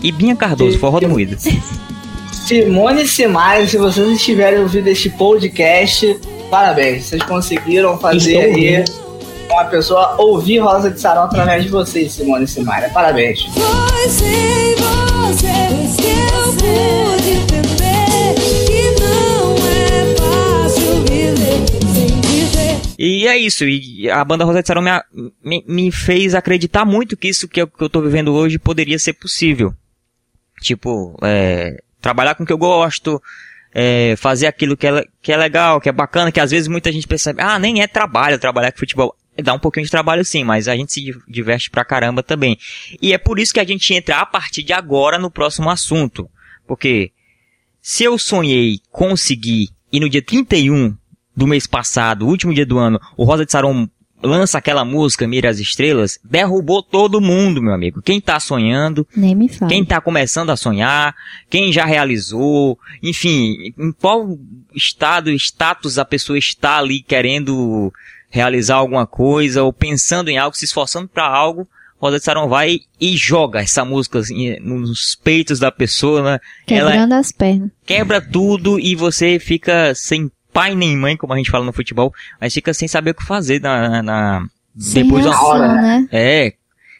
E Binha Cardoso, Forró do Moído. Simone e Simaria, se vocês estiverem ouvindo este podcast, parabéns. Vocês conseguiram fazer Estou aí ouvindo. Uma pessoa ouvir Rosa de Sarão através de vocês, Simone e Simaria. Parabéns. Foi sem você que eu pude entender que não é fácil viver sem dizer. E é isso, e a banda Rosa de Sarão me, me, me fez acreditar muito que isso que eu, que eu tô vivendo hoje poderia ser possível. Tipo, é, trabalhar com o que eu gosto, é, fazer aquilo que é, que é legal, que é bacana, que às vezes muita gente percebe, ah, nem é trabalho trabalhar com futebol. Dá um pouquinho de trabalho sim, mas a gente se di- diverte pra caramba também. E é por isso que a gente entra a partir de agora no próximo assunto. Porque se eu sonhei conseguir e no dia 31 do mês passado, último dia do ano, o Rosa de Saron lança aquela música Mira as Estrelas, derrubou todo mundo, meu amigo. Quem tá sonhando, Nem me fala. quem tá começando a sonhar, quem já realizou, enfim, em qual estado, status a pessoa está ali querendo realizar alguma coisa ou pensando em algo, se esforçando para algo, Rosa de Saron vai e joga essa música assim, nos peitos da pessoa, né? Ela Quebrando as pernas. quebra tudo e você fica sem pai nem mãe, como a gente fala no futebol, mas fica sem saber o que fazer na, na- depois da hora, né? é.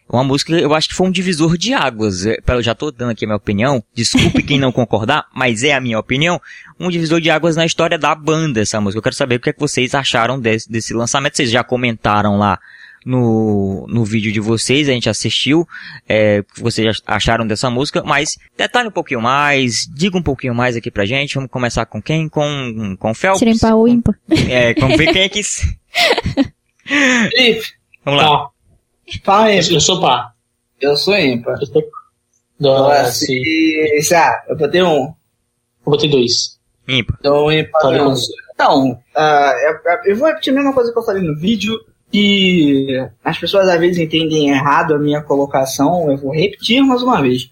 Uma música, eu acho que foi um divisor de águas. É, Eu já tô dando aqui a minha opinião. Desculpe quem não concordar, mas é a minha opinião. Um divisor de águas na história da banda, essa música. Eu quero saber o que, é que vocês acharam desse, desse lançamento. Vocês já comentaram lá no, no vídeo de vocês, a gente assistiu, é, o que vocês acharam dessa música, mas detalhe um pouquinho mais, diga um pouquinho mais aqui pra gente. Vamos começar com quem? Com, com o Phelps? Tirem o ímpar. É, vamos ver quem é que... Felipe, Vamos lá. Ó, fala aí. eu sou pá. Eu sou ímpar. Eu sou... Então, Nossa, assim, se- ah, eu botei um. eu botei dois. Ímpar. Então, ímpar. Então, ah, eu, eu vou repetir a mesma coisa que eu falei no vídeo. E as pessoas às vezes entendem errado a minha colocação. Eu vou repetir mais uma vez.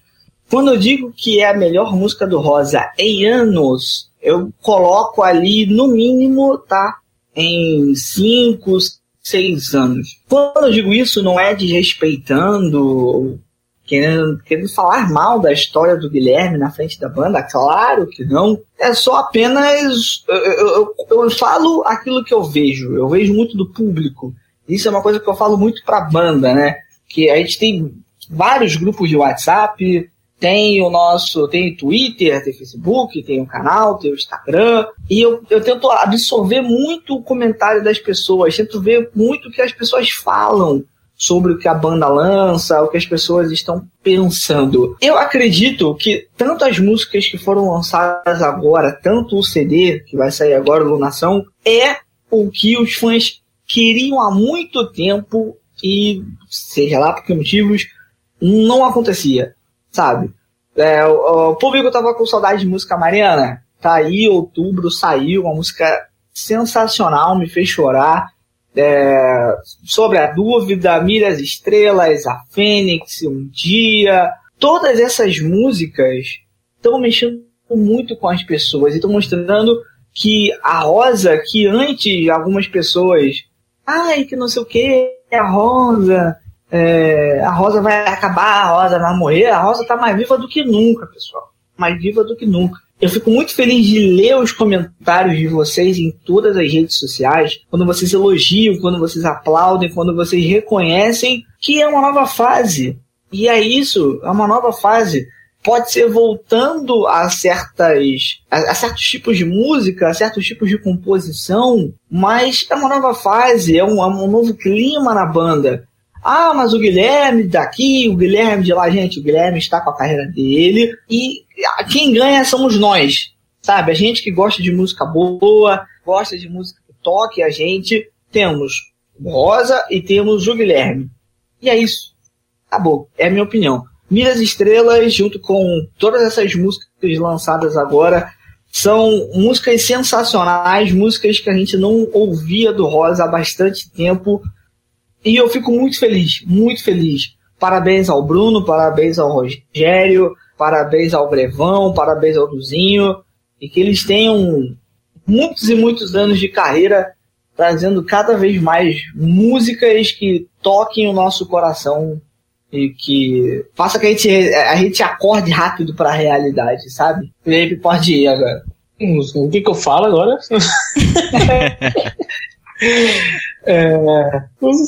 Quando eu digo que é a melhor música do Rosa em anos, eu coloco ali no mínimo, tá? Em 5, 6 anos. Quando eu digo isso, não é desrespeitando, querendo, querendo falar mal da história do Guilherme na frente da banda, claro que não. É só apenas. Eu, eu, eu- eu falo aquilo que eu vejo. Eu vejo muito do público. Isso é uma coisa que eu falo muito pra banda, né? Que a gente tem vários grupos de WhatsApp, tem o nosso, tem Twitter, tem Facebook, tem o canal, tem o Instagram, e eu, eu tento absorver muito o comentário das pessoas, tento ver muito o que as pessoas falam sobre o que a banda lança, o que as pessoas estão pensando. Eu acredito que tanto as músicas que foram lançadas agora, tanto o CD que vai sair agora, Lunação, é o que os fãs queriam há muito tempo e, seja lá por que motivos, não acontecia, sabe? É, o, o público tava com saudade de música Mariana. Tá aí, outubro saiu, uma música sensacional, me fez chorar. É, sobre a dúvida, Mira as Estrelas, a Fênix, Um Dia. Todas essas músicas estão mexendo muito com as pessoas e estão mostrando que a Rosa, que antes algumas pessoas, ai, que não sei o que, é a Rosa, é, a Rosa vai acabar, a Rosa vai morrer, a Rosa tá mais viva do que nunca, pessoal. Mais viva do que nunca. Eu fico muito feliz de ler os comentários de vocês em todas as redes sociais, quando vocês elogiam, quando vocês aplaudem, quando vocês reconhecem que é uma nova fase. E é isso, é uma nova fase. Pode ser voltando a certas a, a certos tipos de música, a certos tipos de composição, mas é uma nova fase, é um, é um novo clima na banda. Ah, mas o Guilherme daqui, o Guilherme de lá, gente, o Guilherme está com a carreira dele e quem ganha somos nós, sabe? A gente que gosta de música boa, gosta de música que toque a gente, temos Rosa e temos o Guilherme. E é isso. Acabou. É a minha opinião. Miras Estrelas, junto com todas essas músicas lançadas agora, são músicas sensacionais, músicas que a gente não ouvia do Rosa há bastante tempo. E eu fico muito feliz, muito feliz. Parabéns ao Bruno, parabéns ao Rogério, parabéns ao Brevão, parabéns ao Duzinho. E que eles tenham muitos e muitos anos de carreira trazendo cada vez mais músicas que toquem o nosso coração e que faça que a gente, a gente acorde rápido para a realidade, sabe? Felipe pode ir agora. Hum, O que, que eu falo agora? é,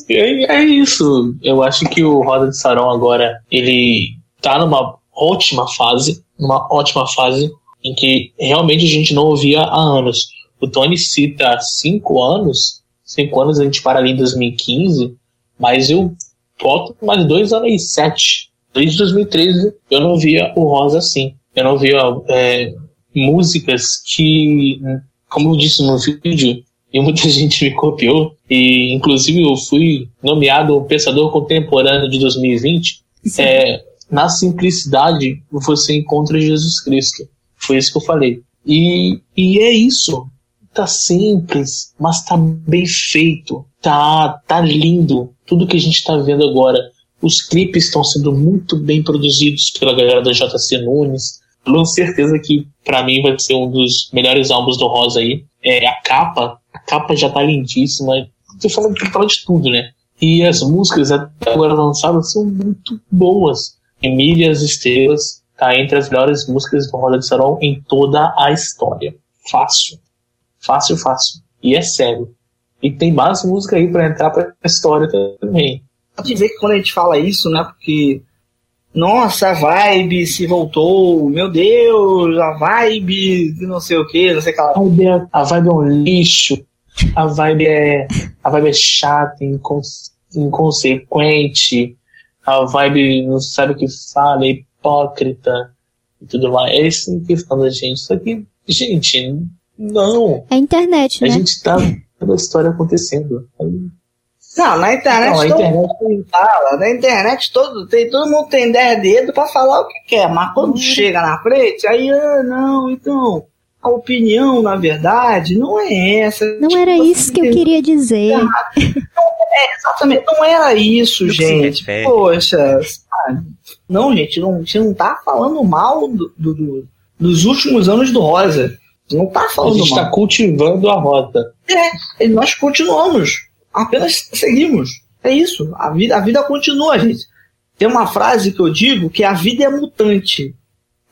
é, é isso. Eu acho que o Roda de Sarão agora ele tá numa ótima fase, numa ótima fase em que realmente a gente não ouvia há anos. O Tony cita cinco anos, cinco anos a gente para ali em 2015, mas eu boto mais dois anos e sete. Desde 2013 eu não via o Rosa assim. Eu não via é, músicas que, como eu disse no vídeo, e muita gente me copiou, e inclusive eu fui nomeado Pensador Contemporâneo de 2020. É, na simplicidade você encontra Jesus Cristo. Foi isso que eu falei. E, e é isso. Tá simples, mas tá bem feito. Tá, tá lindo. Tudo que a gente tá vendo agora. Os clipes estão sendo muito bem produzidos pela galera da JC Nunes. Com certeza que para mim vai ser um dos melhores álbuns do Rosa aí. É, a capa, capa já tá lindíssima. Tô falando que fala de tudo, né? E as músicas até agora lançadas são muito boas. Emília as Estrelas tá entre as melhores músicas do Roda de Sarol em toda a história. Fácil. Fácil, fácil. E é sério. E tem mais música aí pra entrar pra história também. Pode ver que quando a gente fala isso, né? Porque, nossa, a vibe se voltou, meu Deus, a vibe de não sei o que, não sei o que lá. A vibe é um lixo. A vibe é, a vibe é chata, incons, inconsequente. A vibe não sabe o que fala, é hipócrita e tudo mais. É isso que da gente. Só que, gente, não. É a internet, A né? gente tá vendo a história acontecendo. Não, na internet, Não, a todo internet- mundo fala. Na internet todo, tem, todo mundo tem 10 dedos pra falar o que quer, mas quando chega na frente, aí, ah, não, então, a opinião, na verdade, não é essa. Não Tipo, era você isso que eu queria dizer. É, exatamente, não era isso, gente. Poxa, sabe? não, gente, não, a gente não tá falando mal do, do- do- dos últimos anos do Rosa. A gente não tá A falando gente mal. está cultivando a rota. E nós continuamos. Apenas seguimos. É isso. A vida, a vida continua, gente. Tem uma frase que eu digo que a vida é mutante.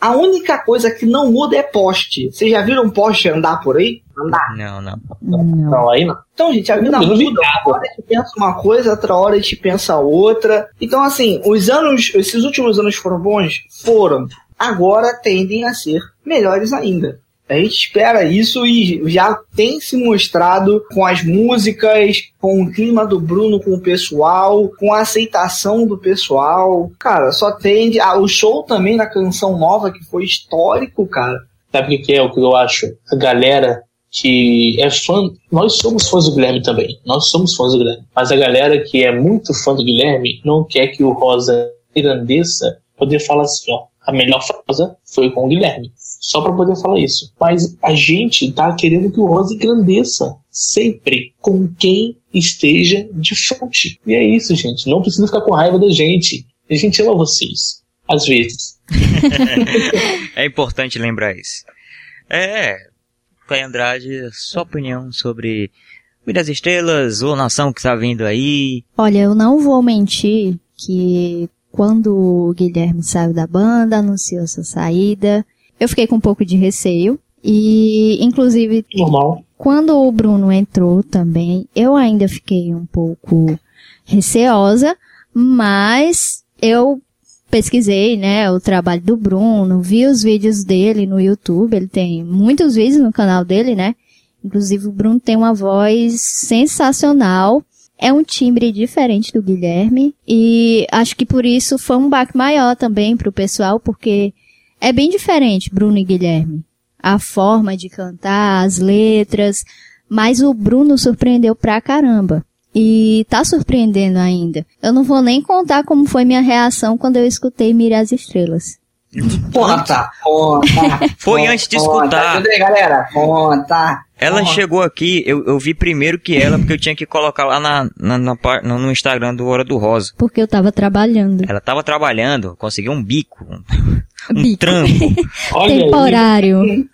A única coisa que não muda é poste. Vocês já viram um poste andar por aí? Andar. Não, não. Não. Não, aí não. Então, gente, a vida muda. Uma hora a gente pensa uma coisa, outra hora a gente pensa outra. Então, assim, os anos, esses últimos anos foram bons? Foram. Agora tendem a ser melhores ainda. A gente espera isso e já tem se mostrado com as músicas, com o clima do Bruno com o pessoal, com a aceitação do pessoal. Cara, só tende. Ah, o show também da canção nova, que foi histórico, cara. Sabe o que é o que eu acho? A galera que é fã. Nós somos fãs do Guilherme também. Nós somos fãs do Guilherme. Mas a galera que é muito fã do Guilherme não quer que o Rosa engrandeça poder falar assim, ó. A melhor Rosa foi com o Guilherme. Só pra poder falar isso. Mas a gente tá querendo que o Rosa engrandeça. Sempre. Com quem esteja de frente. E é isso, gente. Não precisa ficar com raiva da gente. A gente ama vocês. Às vezes. É importante lembrar isso. É, Clay Andrade, sua opinião sobre Vida das Estrelas, ou Nação que tá vindo aí. Olha, eu não vou mentir que quando o Guilherme saiu da banda, anunciou sua saída, eu fiquei com um pouco de receio. E, inclusive, Normal. quando o Bruno entrou também, eu ainda fiquei um pouco receosa, mas eu pesquisei, né, o trabalho do Bruno, vi os vídeos dele no YouTube, ele tem muitos vídeos no canal dele, né? Inclusive o Bruno tem uma voz sensacional, é um timbre diferente do Guilherme e acho que por isso foi um baque maior também pro pessoal, porque é bem diferente Bruno e Guilherme. A forma de cantar, as letras, mas o Bruno surpreendeu pra caramba. E tá surpreendendo ainda. Eu não vou nem contar como foi minha reação quando eu escutei Mire as Estrelas. Conta, conta. Foi conta, antes de conta. escutar. Tudo aí, galera? Conta. Ela conta. chegou aqui, eu, eu vi primeiro que ela, porque eu tinha que colocar lá na, na, na no, Instagram do Hora do Rosa. Porque eu tava trabalhando. Ela tava trabalhando, conseguiu um bico, um, um Bico. trampo. Temporário.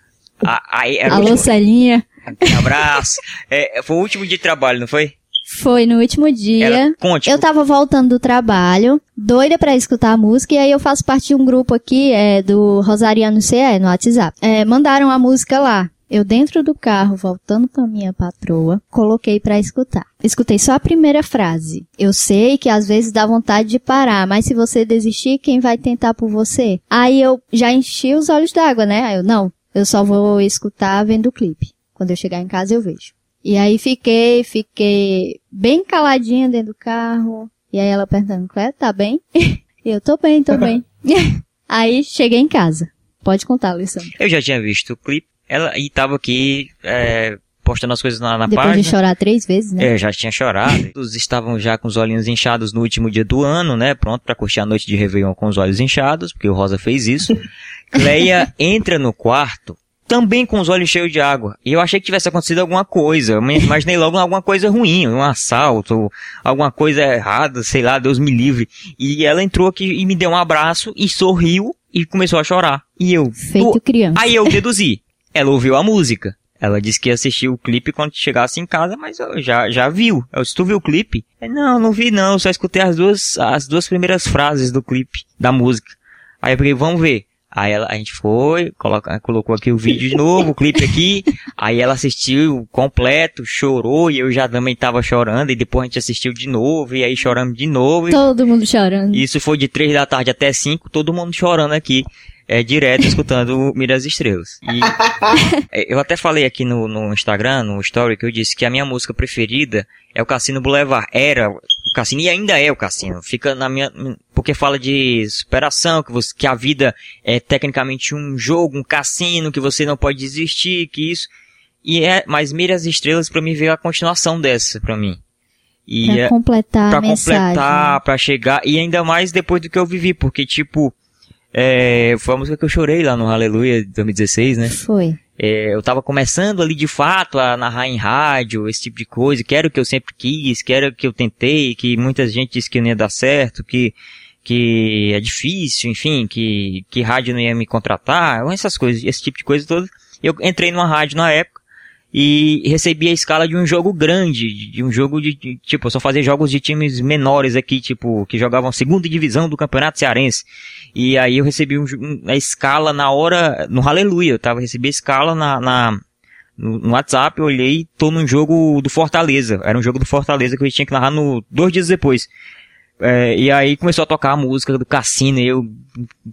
A- Aí, o Alô, Celinha. um abraço. É, foi o último dia de trabalho, não foi? Foi no último dia. Ela, conte. Eu tava voltando do trabalho, doida pra escutar a música, e aí eu faço parte de um grupo aqui, é, do Rosariano CE, no WhatsApp. É, mandaram a música lá. Eu dentro do carro, voltando pra minha patroa, coloquei pra escutar. Escutei só a primeira frase. Eu sei que às vezes dá vontade de parar, mas se você desistir, quem vai tentar por você? Aí eu já enchi os olhos d'água, né? Aí eu, não, eu só vou escutar vendo o clipe. Quando eu chegar em casa eu vejo. E aí fiquei, fiquei bem caladinha dentro do carro. E aí ela perguntando, Cléo, tá bem? Eu, tô bem, tô bem. aí cheguei em casa. Pode contar, Alessandro. Eu já tinha visto o clipe. Ela e tava aqui é, postando as coisas na, na Depois página. de chorar três vezes, né? É, já tinha chorado. Todos estavam já com os olhinhos inchados no último dia do ano, né? Pronto pra curtir a noite de Réveillon com os olhos inchados, porque o Rosa fez isso. Cleia entra no quarto também com os olhos cheios de água. E eu achei que tivesse acontecido alguma coisa. Eu imaginei logo alguma coisa ruim, um assalto, alguma coisa errada, sei lá, Deus me livre. E ela entrou aqui e me deu um abraço e sorriu e começou a chorar. E eu, Feito "Tu- criança. Aí eu deduzi. Ela ouviu a música. Ela disse que ia assistir o clipe quando chegasse em casa, mas eu já, já viu. Eu disse, tu viu o clipe? É, não, não vi não, só escutei as duas, as duas primeiras frases do clipe, da música. Aí eu falei, vamos ver. Aí ela, a gente foi, coloca, colocou aqui o vídeo de novo, o clipe aqui. Aí ela assistiu completo, chorou e eu já também tava chorando. E depois a gente assistiu de novo e aí choramos de novo. E Todo mundo chorando. isso foi de três da tarde até cinco, todo mundo chorando aqui. É, direto escutando Mira das Estrelas. E é, eu até falei aqui no, no Instagram, no story, que eu disse que a minha música preferida é o Cassino Boulevard. Era o Cassino e ainda é o Cassino. Fica na minha, porque fala de superação, que, você, que a vida é tecnicamente um jogo, um cassino, que você não pode desistir, que isso. E é, mas Mira as Estrelas pra mim veio a continuação dessa, pra mim. E Pra é- completar pra a mensagem. completar, pra chegar, e ainda mais depois do que eu vivi, porque, tipo, é, foi a música que eu chorei lá no Aleluia 2016, né? Foi. É, eu tava começando ali de fato a narrar em rádio, esse tipo de coisa, que era o que eu sempre quis, que era o que eu tentei, que muita gente disse que não ia dar certo, que, que é difícil, enfim, que, que rádio não ia me contratar, essas coisas, esse tipo de coisa toda. Eu entrei numa rádio na época, e recebi a escala de um jogo grande, de- um jogo de, de- tipo, eu só fazia jogos de times menores aqui, tipo, que jogavam segunda divisão do Campeonato Cearense. E aí eu recebi um, a escala na hora, no Aleluia, eu tava, recebi a escala na, na- no, no WhatsApp, eu olhei, tô num jogo do Fortaleza, era um jogo do Fortaleza que eu tinha que narrar no, dois dias depois. É, e aí começou a tocar a música do Cassino e eu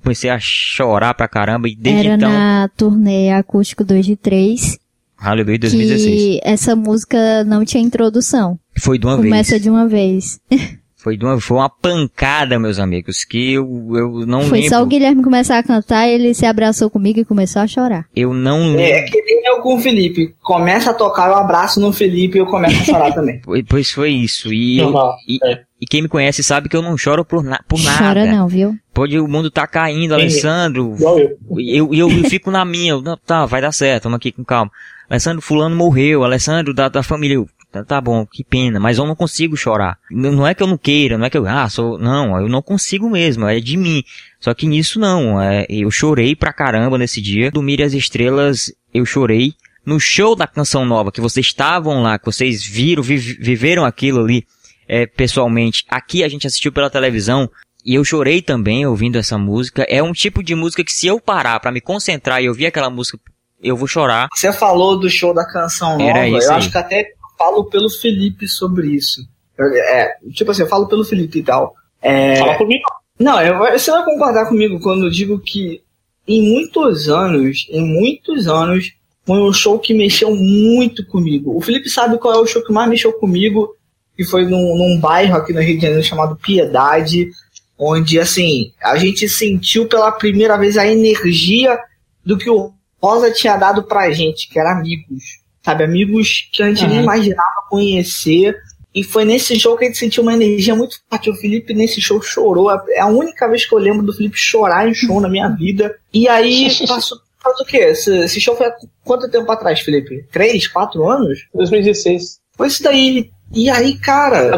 comecei a chorar pra caramba, e desde Era então, na turnê acústico 2 de 3 Aleluia 2016. que essa música não tinha introdução. Foi de uma Começa vez. de uma vez. Foi, uma, foi uma pancada, meus amigos, que eu, eu não Foi lembro. só o Guilherme começar a cantar, ele se abraçou comigo e começou a chorar. Eu não É, lembro. que nem eu com o Felipe. Começa a tocar, eu abraço no Felipe e eu começo a chorar também. Foi- Pois foi isso. E, eu- Normal, e, é. e quem me conhece sabe que eu não choro por, na, por nada. Chora não, viu? Pode o mundo tá caindo, Sim. Alessandro. Igual eu. E eu, eu, eu fico na minha. eu, não, tá, vai dar certo, vamos aqui com calma. Alessandro fulano morreu, Alessandro da, da família. Eu, tá, tá bom, que pena, mas eu não consigo chorar. Não, é que eu não queira, não é que eu, ah, sou, não, eu não consigo mesmo, é de mim. Só que nisso não, é, eu chorei pra caramba nesse dia. Do Mire as Estrelas, eu chorei. No show da Canção Nova, que vocês estavam lá, que vocês viram, vi- viveram aquilo ali, é, pessoalmente. Aqui a gente assistiu pela televisão, e eu chorei também ouvindo essa música. É um tipo de música que se eu parar pra me concentrar e ouvir aquela música, eu vou chorar. Você falou do show da canção nova, Era isso eu aí. acho que até falo pelo Felipe sobre isso. É, tipo assim, eu falo pelo Felipe e tal. É, Fala comigo. Não, eu, você vai concordar comigo quando eu digo que em muitos anos, em muitos anos, foi um show que mexeu muito comigo. O Felipe sabe qual é o show que mais mexeu comigo, que foi num, num bairro aqui no Rio de Janeiro chamado Piedade, onde, assim, a gente sentiu pela primeira vez a energia do que o Rosa tinha dado pra gente, que era amigos. Sabe, amigos que a gente nem Uhum. imaginava conhecer. E foi nesse show que a gente sentiu uma energia muito forte. O Felipe nesse show chorou. É a única vez que eu lembro do Felipe chorar em show na minha vida. E aí passou. Faz o quê? Esse, esse show foi há quanto tempo atrás, Felipe? Três, quatro anos? 2016. Foi isso daí. E aí, cara,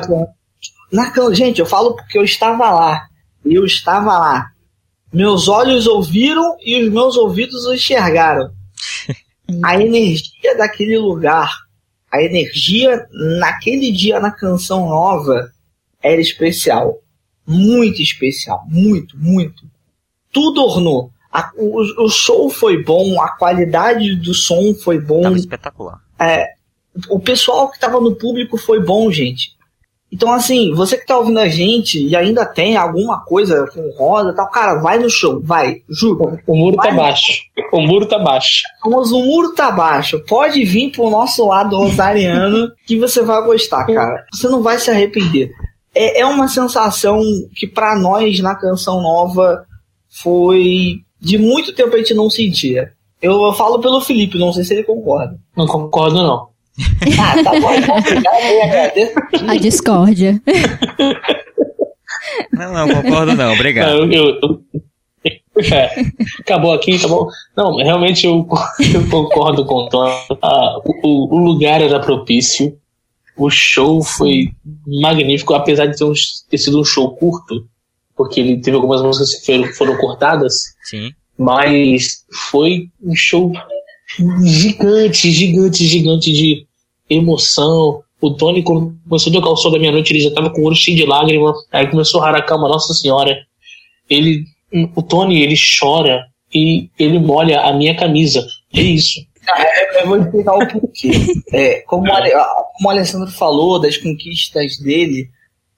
na gente, eu falo porque eu estava lá. Eu estava lá. Meus olhos ouviram e os meus ouvidos enxergaram. A energia daquele lugar, a energia naquele dia na canção nova era especial. Muito especial. Muito, muito. Tudo ornou. A- o, o show foi bom, a qualidade do som foi bom. Tava espetacular. o pessoal que tava no público foi bom, gente. Então, assim, você que tá ouvindo a gente e ainda tem alguma coisa com rosa e tal, cara, vai no show, vai, juro. O muro tá Vai. baixo. O muro tá baixo. Mas o muro tá baixo, pode vir pro nosso lado rosariano que você vai gostar, cara. Você não vai se arrepender. É, é uma sensação que pra nós na canção nova foi de muito tempo a gente não sentia. Eu, eu falo pelo Felipe, não sei se ele concorda. Não concordo, não. Ah, tá bom, então, obrigado, eu agradeço. A discórdia. Não, não, concordo não, obrigado. Não, eu, eu- É, acabou aqui, tá bom? Não, realmente eu, eu concordo com o Tom. Ah, o, o lugar era propício. O show foi magnífico, apesar de ter, um- ter sido um show curto, porque ele teve algumas músicas que foram, foram cortadas, Sim. mas foi um show gigante, gigante, gigante de emoção. O Tony, começou a tocar o som da meia-noite, ele já tava com o olho cheio de lágrimas. Aí começou a rarar a calma, Nossa Senhora. Ele, o Tony, ele chora e ele molha a minha camisa. É isso. Eu vou explicar o porquê. É, como, o Ale- como o Alessandro falou das conquistas dele,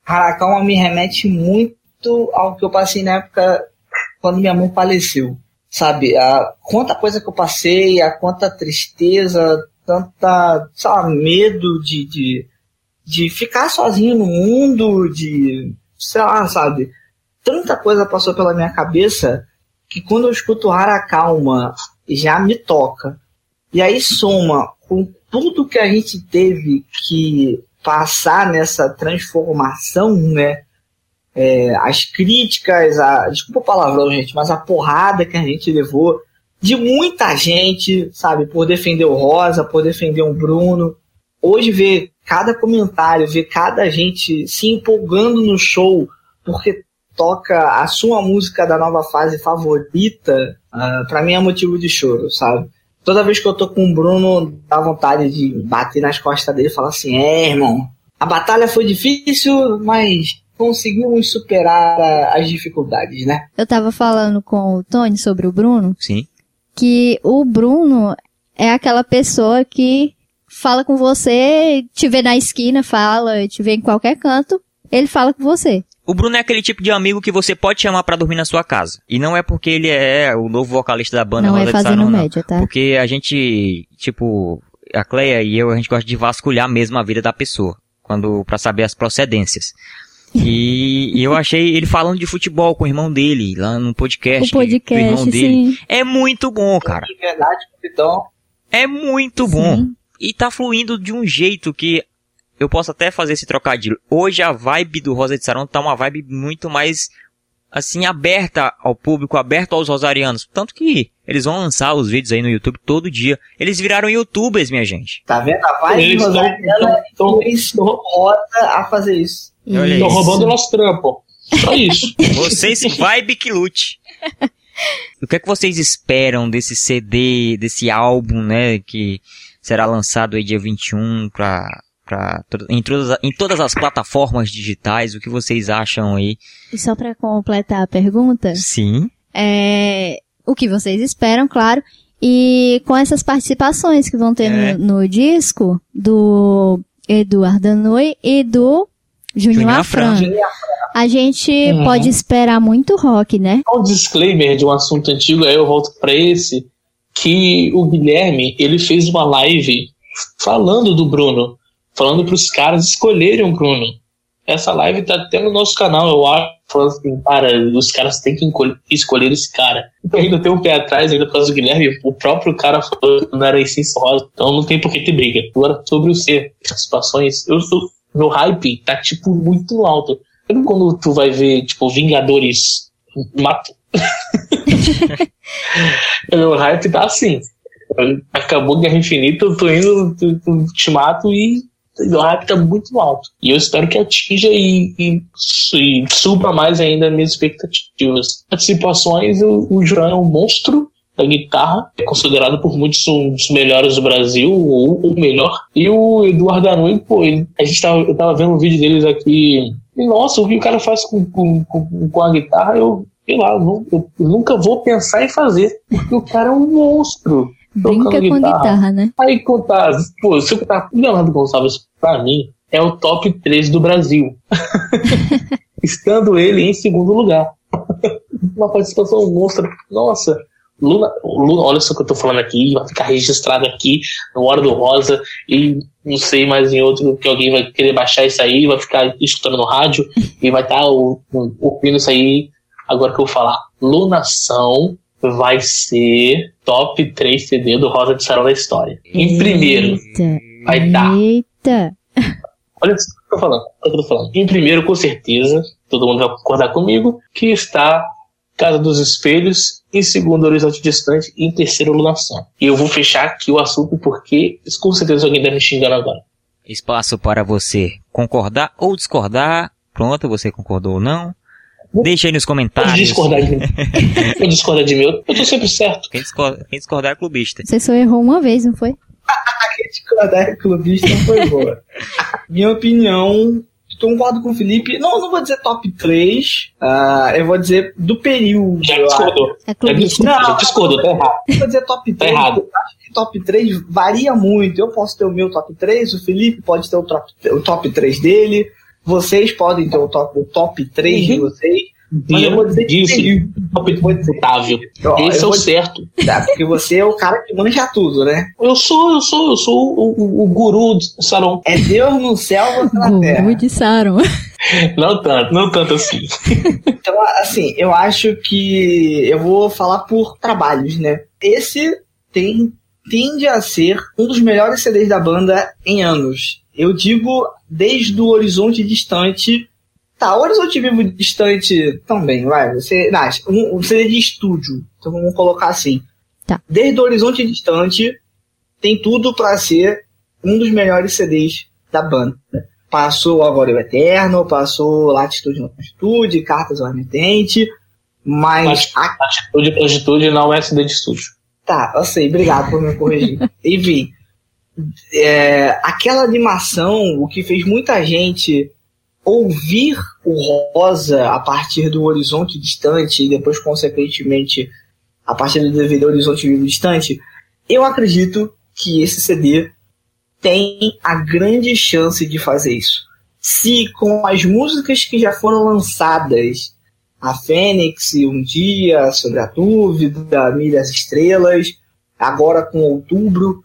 Harakawa me remete muito ao que eu passei na época quando minha mãe faleceu. Sabe, a quanta coisa que eu passei, a quanta tristeza, tanta, sei lá, medo de, de, de ficar sozinho no mundo, de, sei lá, sabe, tanta coisa passou pela minha cabeça que quando eu escuto Harakawa já me toca. E aí soma com tudo que a gente teve que passar nessa transformação, né? É, as críticas, a, desculpa o palavrão, gente, mas a porrada que a gente levou de muita gente, sabe, por defender o Rosa, por defender o Bruno. Hoje ver cada comentário, ver cada gente se empolgando no show porque toca a sua música da nova fase favorita, ah, pra mim é motivo de choro, sabe? Toda vez que eu tô com o Bruno, dá vontade de bater nas costas dele e falar assim: é, irmão, a batalha foi difícil, mas conseguimos superar as dificuldades, né? Eu tava falando com o Tony sobre o Bruno, Sim. Que o Bruno é aquela pessoa que fala com você, te vê na esquina, fala, te vê em qualquer canto, ele fala com você. O Bruno é aquele tipo de amigo que você pode chamar pra dormir na sua casa. E não é porque ele é o novo vocalista da banda não é fazendo Saron, não. média, tá? Porque a gente, tipo, a Cleia e eu, a gente gosta de vasculhar mesmo a vida da pessoa. Quando, pra saber as procedências. E, e eu achei ele falando de futebol com o irmão dele, lá no podcast. O que- do irmão podcast, dele. sim. É muito bom, cara. De verdade, então, É muito bom. Sim. E tá fluindo de um jeito que eu posso até fazer esse trocadilho. Hoje a vibe do Rosa de Saron tá uma vibe muito mais assim aberta ao público, aberta aos rosarianos. Tanto que eles vão lançar os vídeos aí no YouTube todo dia. Eles viraram youtubers, minha gente. tá vendo? A vibe Eles tão- Rosariana Rosa a fazer isso. Estão roubando o nosso trampo. Só isso. Vocês vibe que lute. O que é que vocês esperam desse CD, desse álbum, né, que será lançado aí dia 21 pra, pra, em, todas, em todas as plataformas digitais? O que vocês acham aí? E só pra completar a pergunta, Sim. é, o que vocês esperam, claro, e com essas participações que vão ter É. no, no disco do Eduardo Danui e do Juninho Juninho Afran. A gente Uhum. pode esperar muito rock, né? um disclaimer de um assunto antigo, aí eu volto pra esse, que o Guilherme, ele fez uma live falando do Bruno, falando pros caras escolherem o Bruno. Essa live tá até no nosso canal, eu acho, falando assim, cara, os caras têm que escolher esse cara. Eu ainda tem um pé atrás, ainda por causa do Guilherme, o próprio cara falou que não era essência rosa, então não tem por que ter briga. Agora, sobre o ser, participações, eu sou, meu hype tá, tipo, muito alto. Sabe quando tu vai ver, tipo, Vingadores mato. Meu hype tá assim. Acabou Guerra Infinita, eu tô indo pro pro Ultimato e o hype tá muito alto. E eu espero que atinja e, e, e supra mais ainda as minhas expectativas. Participações, o, o João é um monstro da guitarra, é considerado por muitos um dos melhores do Brasil, ou o melhor. E o Eduardo Anui, pô, ele- a gente tava, eu tava vendo um vídeo deles aqui. E, nossa, o que o cara faz com, com, com, com a guitarra, eu, sei lá, eu, nu- eu nunca vou pensar em fazer. Porque o cara é um monstro. Brinca com guitarra. guitarra, né? Aí contar, pô, se eu o Leonardo Gonçalves, pra mim, é o top 3 do Brasil. Estando ele em segundo lugar. Uma participação monstra. Nossa, Luna, Luna, olha só o que eu tô falando aqui, vai ficar registrado aqui no Hora do Rosa e não sei mais em outro que alguém vai querer baixar isso aí, vai ficar escutando no rádio e vai estar ouvindo isso aí agora que eu vou falar. Lunação vai ser top 3 CD do Rosa de Sarão da história. Em primeiro, Eita. vai dar. Eita. Olha isso que eu tô falando. Olha o que eu tô falando. Em primeiro, com certeza, todo mundo vai concordar comigo, que está Casa dos Espelhos, em segundo, Horizonte Distante, e em terceiro, Lunação. E eu vou fechar aqui o assunto porque com certeza alguém tá me xingando agora. Espaço para você concordar ou discordar. Pronto, você concordou ou não? Deixa aí nos Pode comentários. discordar de mim. Pode discordar de mim. Eu eu tô sempre certo. Quem discordar, quem discordar é clubista. Você só errou uma vez, não foi? A crítica da clubista foi boa. Minha opinião, concordo com o Felipe. Não, não vou dizer top 3. ah, eu vou dizer do período. Já discordou. É Já clubista. discordou, Não. já discordou, tá errado. Eu vou dizer top 3. errado. Eu acho que top 3 varia muito. Eu posso ter o meu top 3, o Felipe pode ter o top, o top 3 dele. Vocês podem ter o top, o top 3 de Uhum. vocês. Mas eu vou dizer que Isso, top Vou dizer. Otávio. Ó, Esse é o certo. Tá, porque você é o cara que manja tudo, né? Eu sou, eu sou, eu sou o, o, o guru do salão. É Deus no céu, você na terra. Guru de Saron. Não tanto, não tanto assim. Então, assim, eu acho que eu vou falar por trabalhos, né? Esse tem, tende a ser um dos melhores CDs da banda em anos. Eu digo desde o Horizonte Distante. Tá, o Horizonte Vivo Distante também, vai. Você, não, um, um CD de estúdio. Então vamos colocar assim. Tá. Desde o Horizonte Distante, tem tudo pra ser um dos melhores CDs da banda. Passou Agora e o Eterno, passou Latitude e Longitude, Cartas ao Remetente, mas a Atitude pra atitude não é CD de estúdio. Tá, eu sei, obrigado por me corrigir. Enfim, é, aquela animação, o que fez muita gente ouvir o Rosa a partir do Horizonte Distante e depois, consequentemente, a partir do DVD Horizonte Vivo Distante, eu acredito que esse CD tem a grande chance de fazer isso. Se com as músicas que já foram lançadas a Fênix, Um Dia, Sobre a Dúvida, Milhas Estrelas, agora com Outubro.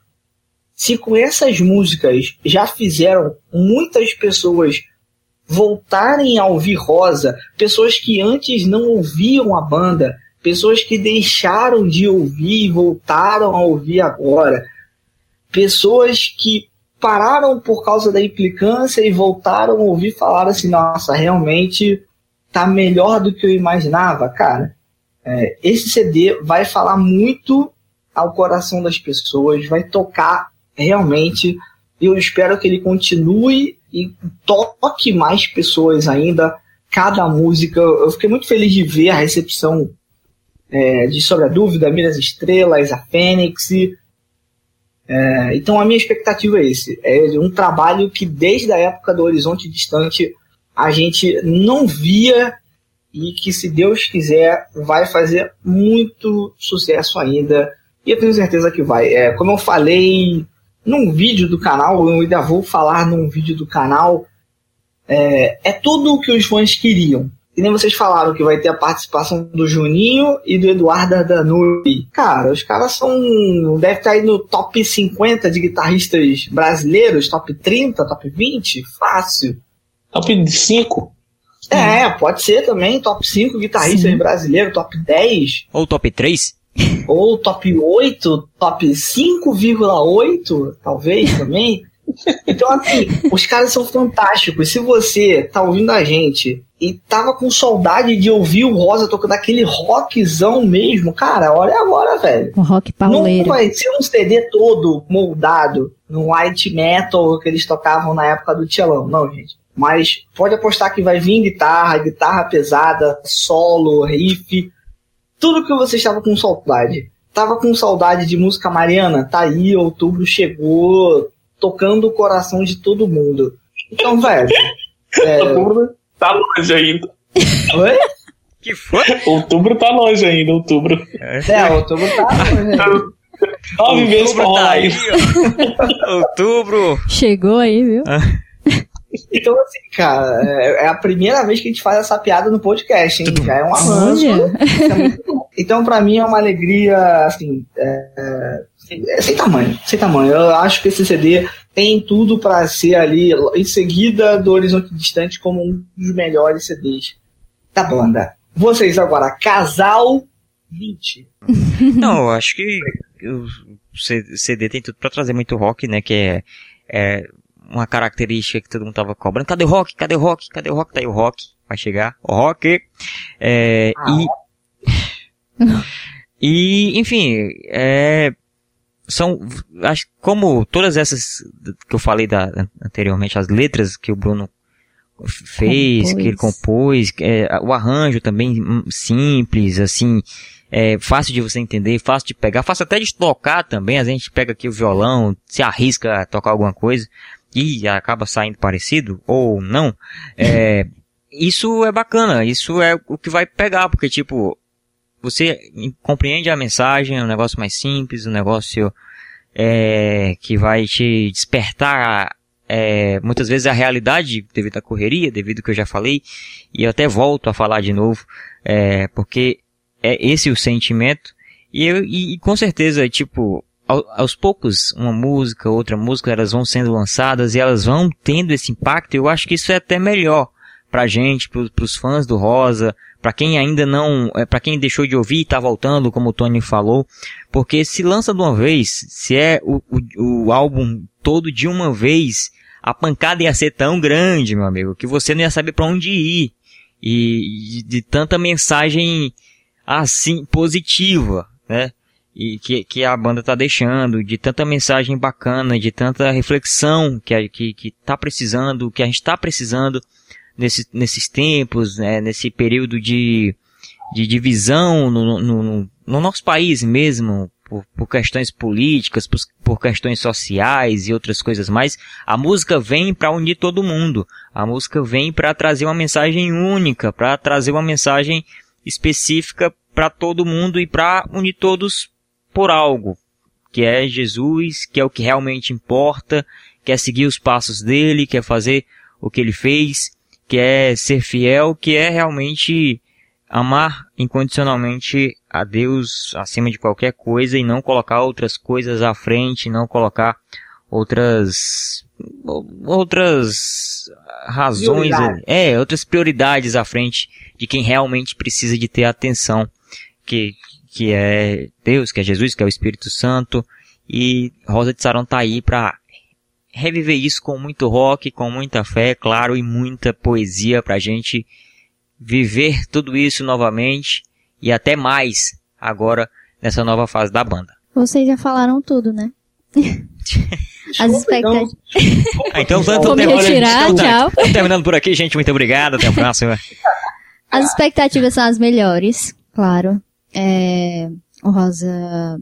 Se com essas músicas já fizeram muitas pessoas voltarem a ouvir Rosa, pessoas que antes não ouviam a banda, pessoas que deixaram de ouvir e voltaram a ouvir agora, pessoas que pararam por causa da implicância e voltaram a ouvir falar assim, nossa, realmente tá melhor do que eu imaginava, cara. É, esse CD vai falar muito ao coração das pessoas, vai tocar realmente. E eu espero que ele continue e toque mais pessoas ainda. Cada música, eu fiquei muito feliz de ver a recepção é, de Sobre a Dúvida, Miras Estrelas, a Fênix. É, então a minha expectativa é esse. É um trabalho que desde a época do Horizonte Distante a gente não via e que, se Deus quiser, vai fazer muito sucesso ainda. E eu tenho certeza que vai. É, como eu falei num vídeo do canal, eu ainda vou falar num vídeo do canal, é, é tudo o que os fãs queriam. E nem vocês falaram que vai ter a participação do Juninho e do Eduardo Danui. Cara, os caras são. Deve estar aí no top 50 de guitarristas brasileiros, top 30, top 20, fácil. Top 5. É, pode ser também, top 5 guitarristas brasileiros, top 10, Ou top 3? ou top 8, top 5,8, talvez também. Então, assim, os caras são fantásticos. Se você tá ouvindo a gente e tava com saudade de ouvir o Rosa tocando aquele rockzão mesmo, cara, olha agora, velho. O rock Não pauleiro. vai ser um CD todo moldado no white metal que eles tocavam na época do Tchelão, não, gente. Mas pode apostar que vai vir guitarra, guitarra pesada, solo, riff, tudo que você estava com saudade. Tava com saudade de música mariana? Tá aí, outubro chegou, tocando o coração de todo mundo. Então, velho. É... Outubro tá longe ainda. Oi? Que foi? Outubro tá longe ainda, outubro. É, outubro tá. né? Nove meses pra rolar tá aí, ó. Outubro. Chegou aí, viu? Então, assim, cara, é é a primeira vez que a gente faz essa piada no podcast, hein? Já é um avanço. É. Então, pra mim, é uma alegria, assim, é, é, sem tamanho, sem tamanho. Eu acho que esse CD tem tudo pra ser ali, em seguida do Horizonte Distante, como um dos melhores CDs da banda. Vocês agora, Casal 20. Não, eu acho que o CD tem tudo pra trazer muito rock, né? Que é, é uma característica que todo mundo tava cobrando. Cadê o rock? Cadê o rock? Cadê o rock? Tá aí o rock. Vai chegar. O rock. É, e, e, enfim, é, são, acho como todas essas que eu falei da, anteriormente, as letras que o Bruno fez, Compôs. que ele compôs, é, o arranjo também simples, assim, é fácil de você entender, fácil de pegar, fácil até de tocar também, a gente pega aqui o violão, se arrisca a tocar alguma coisa, e acaba saindo parecido, ou não, é, isso é bacana, isso é o que vai pegar, porque tipo, você compreende a mensagem, é um negócio mais simples, um negócio é, que vai te despertar é, muitas vezes a realidade devido à correria, devido ao que eu já falei, e eu até volto a falar de novo, é, porque é esse o sentimento, e, eu, e, e com certeza, tipo, aos poucos, uma música, outra música, elas vão sendo lançadas e elas vão tendo esse impacto, eu acho que isso é até melhor pra gente, pro, pros fãs do Rosa, pra quem ainda não, é, para quem deixou de ouvir e tá voltando, como o Tony falou, porque se lança de uma vez, se é o, o, o álbum todo de uma vez, a pancada ia ser tão grande, meu amigo, que você não ia saber pra onde ir. E, e de tanta mensagem assim positiva, né? E que, que a banda tá deixando, de tanta mensagem bacana, de tanta reflexão que, a- que, que tá precisando, que a gente tá precisando nesse, nesses tempos, né? Nesse período de, de divisão no, no, no, no nosso país mesmo, por, por questões políticas, por, por questões sociais e outras coisas mais, a música vem para unir todo mundo. A música vem para trazer uma mensagem única, para trazer uma mensagem específica para todo mundo e para unir todos por algo, que é Jesus, que é o que realmente importa, quer seguir os passos dele, quer fazer o que ele fez, quer ser fiel, que é realmente amar incondicionalmente a Deus acima de qualquer coisa e não colocar outras coisas à frente, não colocar outras outras razões, é, outras prioridades à frente de quem realmente precisa de ter atenção, que que é Deus, que é Jesus, que é o Espírito Santo, e Rosa de Saron tá aí pra reviver isso com muito rock, com muita fé, claro, e muita poesia pra gente viver tudo isso novamente e até mais agora nessa nova fase da banda. Vocês já falaram tudo, né? As então. expectativas. Ah, então, tanto Vou me tempo- retirar, então tá. tchau. Estamos terminando por aqui, gente. Muito obrigado. Até a próxima. As expectativas são as melhores, claro. É, o Rosa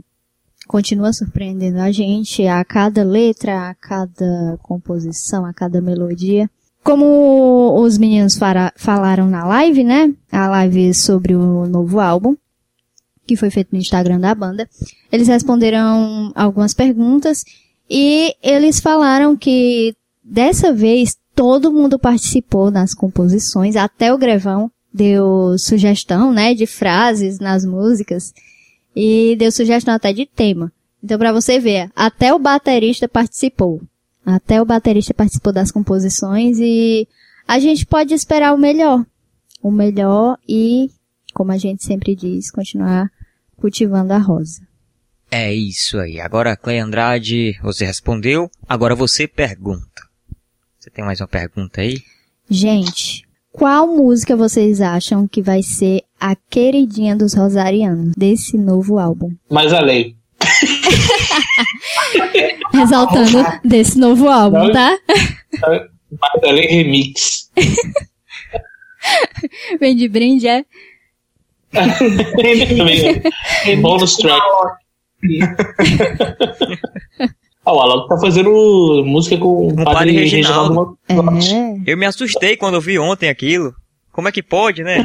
continua surpreendendo a gente a cada letra, a cada composição, a cada melodia. Como os meninos falaram na live, né? A live sobre o novo álbum, que foi feito no Instagram da banda. Eles responderam algumas perguntas e eles falaram que dessa vez todo mundo participou nas composições, até o Grevão deu sugestão, né, de frases nas músicas e deu sugestão até de tema. Então pra você ver, até o baterista participou. Até o baterista participou das composições e a gente pode esperar o melhor. O melhor e, como a gente sempre diz, continuar cultivando a rosa. É isso aí. Agora, Clay Andrade, você respondeu. Agora você pergunta. Você tem mais uma pergunta aí? Gente, qual música vocês acham que vai ser a queridinha dos rosarianos desse novo álbum? Mas a lei. Exaltando desse novo álbum, Não. tá? Mas a lei remix. Vem de brinde, é? Bônus track. Ah, o Alok tá fazendo música com o padre padre Reginaldo. Reginaldo. É. Eu me assustei quando eu vi ontem aquilo. Como é que pode, né?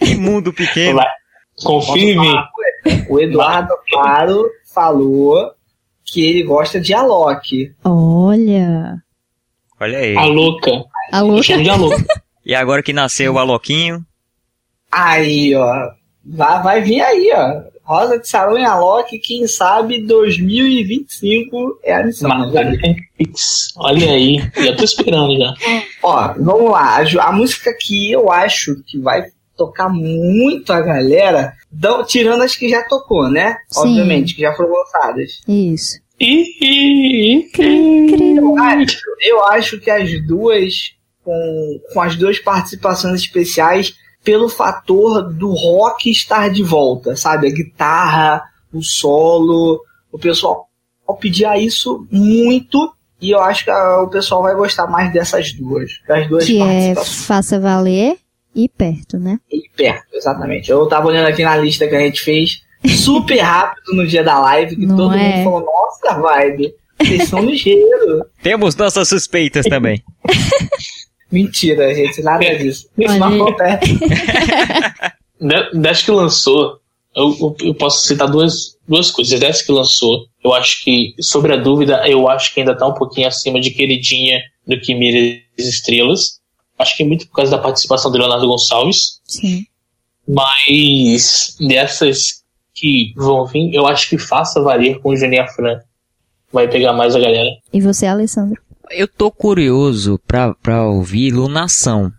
Que mundo pequeno. Confirme. O Eduardo Claro falou que ele gosta de Alok. Olha. Olha aí. A louca. De a louca. E agora que nasceu o Aloquinho. Aí, ó. Vai, vai vir aí, ó. Rosa de Sarão e Alok, quem sabe 2025 é a missão. Lei remix. Olha aí. Já tô esperando já. Ó, vamos lá. A, a música que eu acho que vai tocar muito a galera, dão- tirando as que já tocou, né? Sim. Obviamente, que já foram lançadas. Isso. Ih, ih, Eu acho, eu acho que as duas, com, com as duas participações especiais, pelo fator do rock estar de volta, sabe? A guitarra, o solo, o pessoal pedia isso muito. E eu acho que ah, o pessoal vai gostar mais dessas duas. Das duas Que é. Faça Valer e Perto, né? E perto, exatamente. Eu tava olhando aqui na lista que a gente fez super rápido no dia da live, que Não todo é? mundo falou, nossa, vibe. Vocês são ligeiros. Temos nossas suspeitas também. Mentira, gente, nada disso. Isso não acontece. De- Desde que lançou, eu, eu- posso citar duas, duas coisas. Desde que lançou, eu acho que, sobre a dúvida, eu acho que ainda tá um pouquinho acima de Queridinha do que Mira as Estrelas. Acho que muito por causa da participação do Leonardo Gonçalves. Sim. Mas dessas que vão vir, eu acho que Faça Valer com o Juninho Fran vai pegar mais a galera. E você, Alessandro? Eu tô curioso pra, pra ouvir Lunação.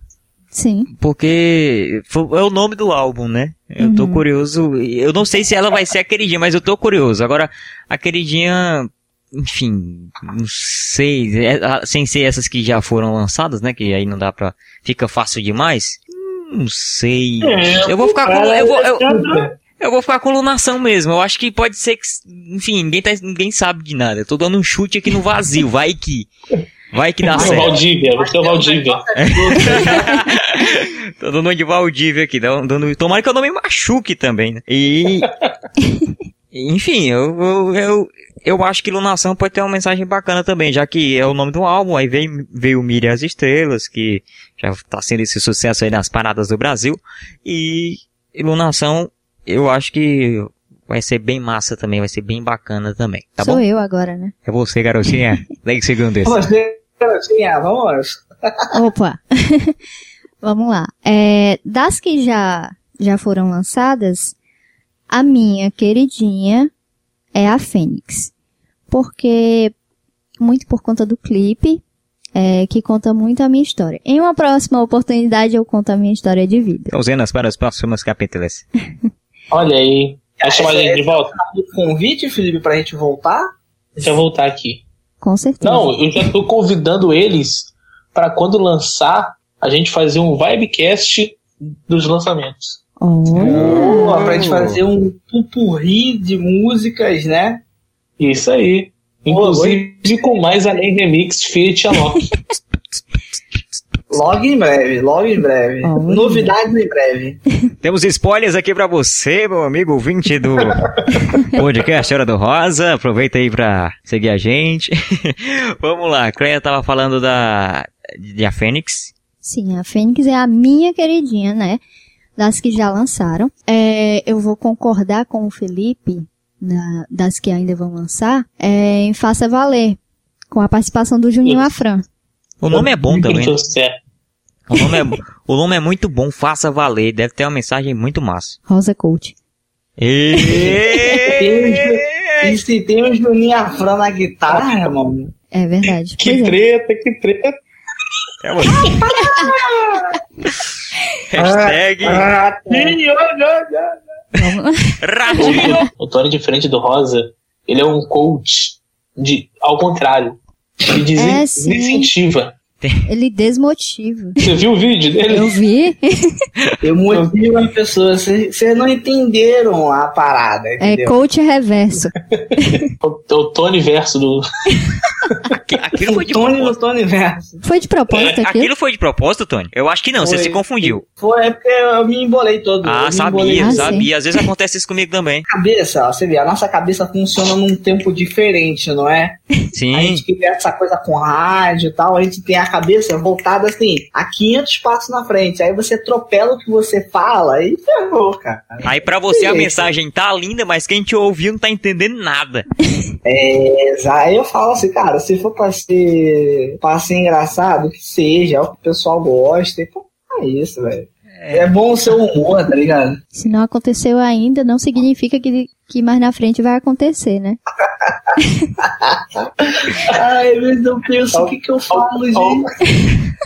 Sim. Porque fo- é o nome do álbum, né? Eu tô Uhum. curioso. Eu não sei se ela vai ser a queridinha, mas eu tô curioso. Agora, a queridinha, enfim, não sei. é, sem ser essas que já foram lançadas, né? Que aí não dá pra. Fica fácil demais. Hum, Não sei. eu vou ficar com. Eu vou, eu, eu vou ficar com lunação mesmo. Eu acho que pode ser que. Enfim, ninguém, tá, ninguém sabe de nada. Eu tô dando um chute aqui no vazio. Vai que. Vai que dá certo. Valdívia, você é o Valdívia. Tô dando de Valdívia aqui, dando, dando- tomara que eu não me machuque também, né? E. Enfim, eu, eu, eu, eu acho que Lunação pode ter uma mensagem bacana também, já que é o nome do álbum, aí veio, veio Mire as Estrelas, que já tá sendo esse sucesso aí nas paradas do Brasil, e Lunação, eu acho que vai ser bem massa também, vai ser bem bacana também, tá Sou bom? eu agora, né? É você, garotinha, 10 segundos. Você, garotinha, vamos. Opa! Vamos lá. É, das que já, já foram lançadas, a minha queridinha é a Fênix. Porque, muito por conta do clipe, é, que conta muito a minha história. Em uma próxima oportunidade eu conto a minha história de vida. Cenas para os próximos capítulos. Olha aí. Vai chamar a gente de volta? O convite, Felipe, pra gente voltar? Deixa eu voltar aqui. Com certeza. Não, eu já tô convidando eles para quando lançar, a gente fazer um Vibecast dos lançamentos. Olha! Pô, pra gente fazer um pupurri de músicas, né? Isso aí. Inclusive com mais além remix Fiat Alok. Logo em breve, logo em breve. Olha. Novidades em breve. Temos spoilers aqui pra você, meu amigo ouvinte do podcast Hora do Rosa. Aproveita aí pra seguir a gente. Vamos lá, a Cleia tava falando da de a Fênix. Sim, a Fênix é a minha queridinha, né? Das que já lançaram. É, eu vou concordar com o Felipe, na- das que ainda vão lançar, é, em Faça Valer, com a participação do Juninho. Afran. O nome é bom também. Certo. O nome é, o nome é muito bom, faça valer. Deve ter uma mensagem muito massa. Rosa Coach. E se tem o Juninho Afran na guitarra, irmão? É verdade. Que Pois é. treta, que treta. É você. Hashtag Ah, sim, olha, olha. Vamos lá. Ratinho. O Tony de frente do Rosa, ele é um coach de, ao contrário. Ele desen- É, sim. Desincentiva. Ele desmotiva. Você viu o vídeo dele? Eu vi. Eu motivo as pessoas. Vocês não entenderam a parada, É entendeu? coach reverso. O, o Tony verso do. Aquilo o foi de Tony no propósito. Tony Verso. Foi de propósito aquilo? Aquilo foi de propósito, Tony? Eu acho que não, você Foi. se confundiu. Foi é porque eu me embolei todo. Ah, sabia. Ah, sim. sabia. Às vezes acontece isso comigo também. Cabeça, ó, você vê, a nossa cabeça funciona num tempo diferente, não é? A Sim. gente que tem essa coisa com rádio e tal, a gente tem a cabeça voltada assim, a 500 passos na frente. Aí você atropela o que você fala e ferrou, cara. Aí pra você a mensagem tá linda, mas quem te ouviu não tá entendendo nada. É, aí eu falo assim, cara, se for pra ser, pra ser engraçado, que seja, é o que o pessoal gosta. E, pô, é isso, velho. É. bom o seu humor, tá ligado? Se não aconteceu ainda, não significa que, que mais na frente vai acontecer, né? Ai, mas eu penso, o que que eu falo, gente?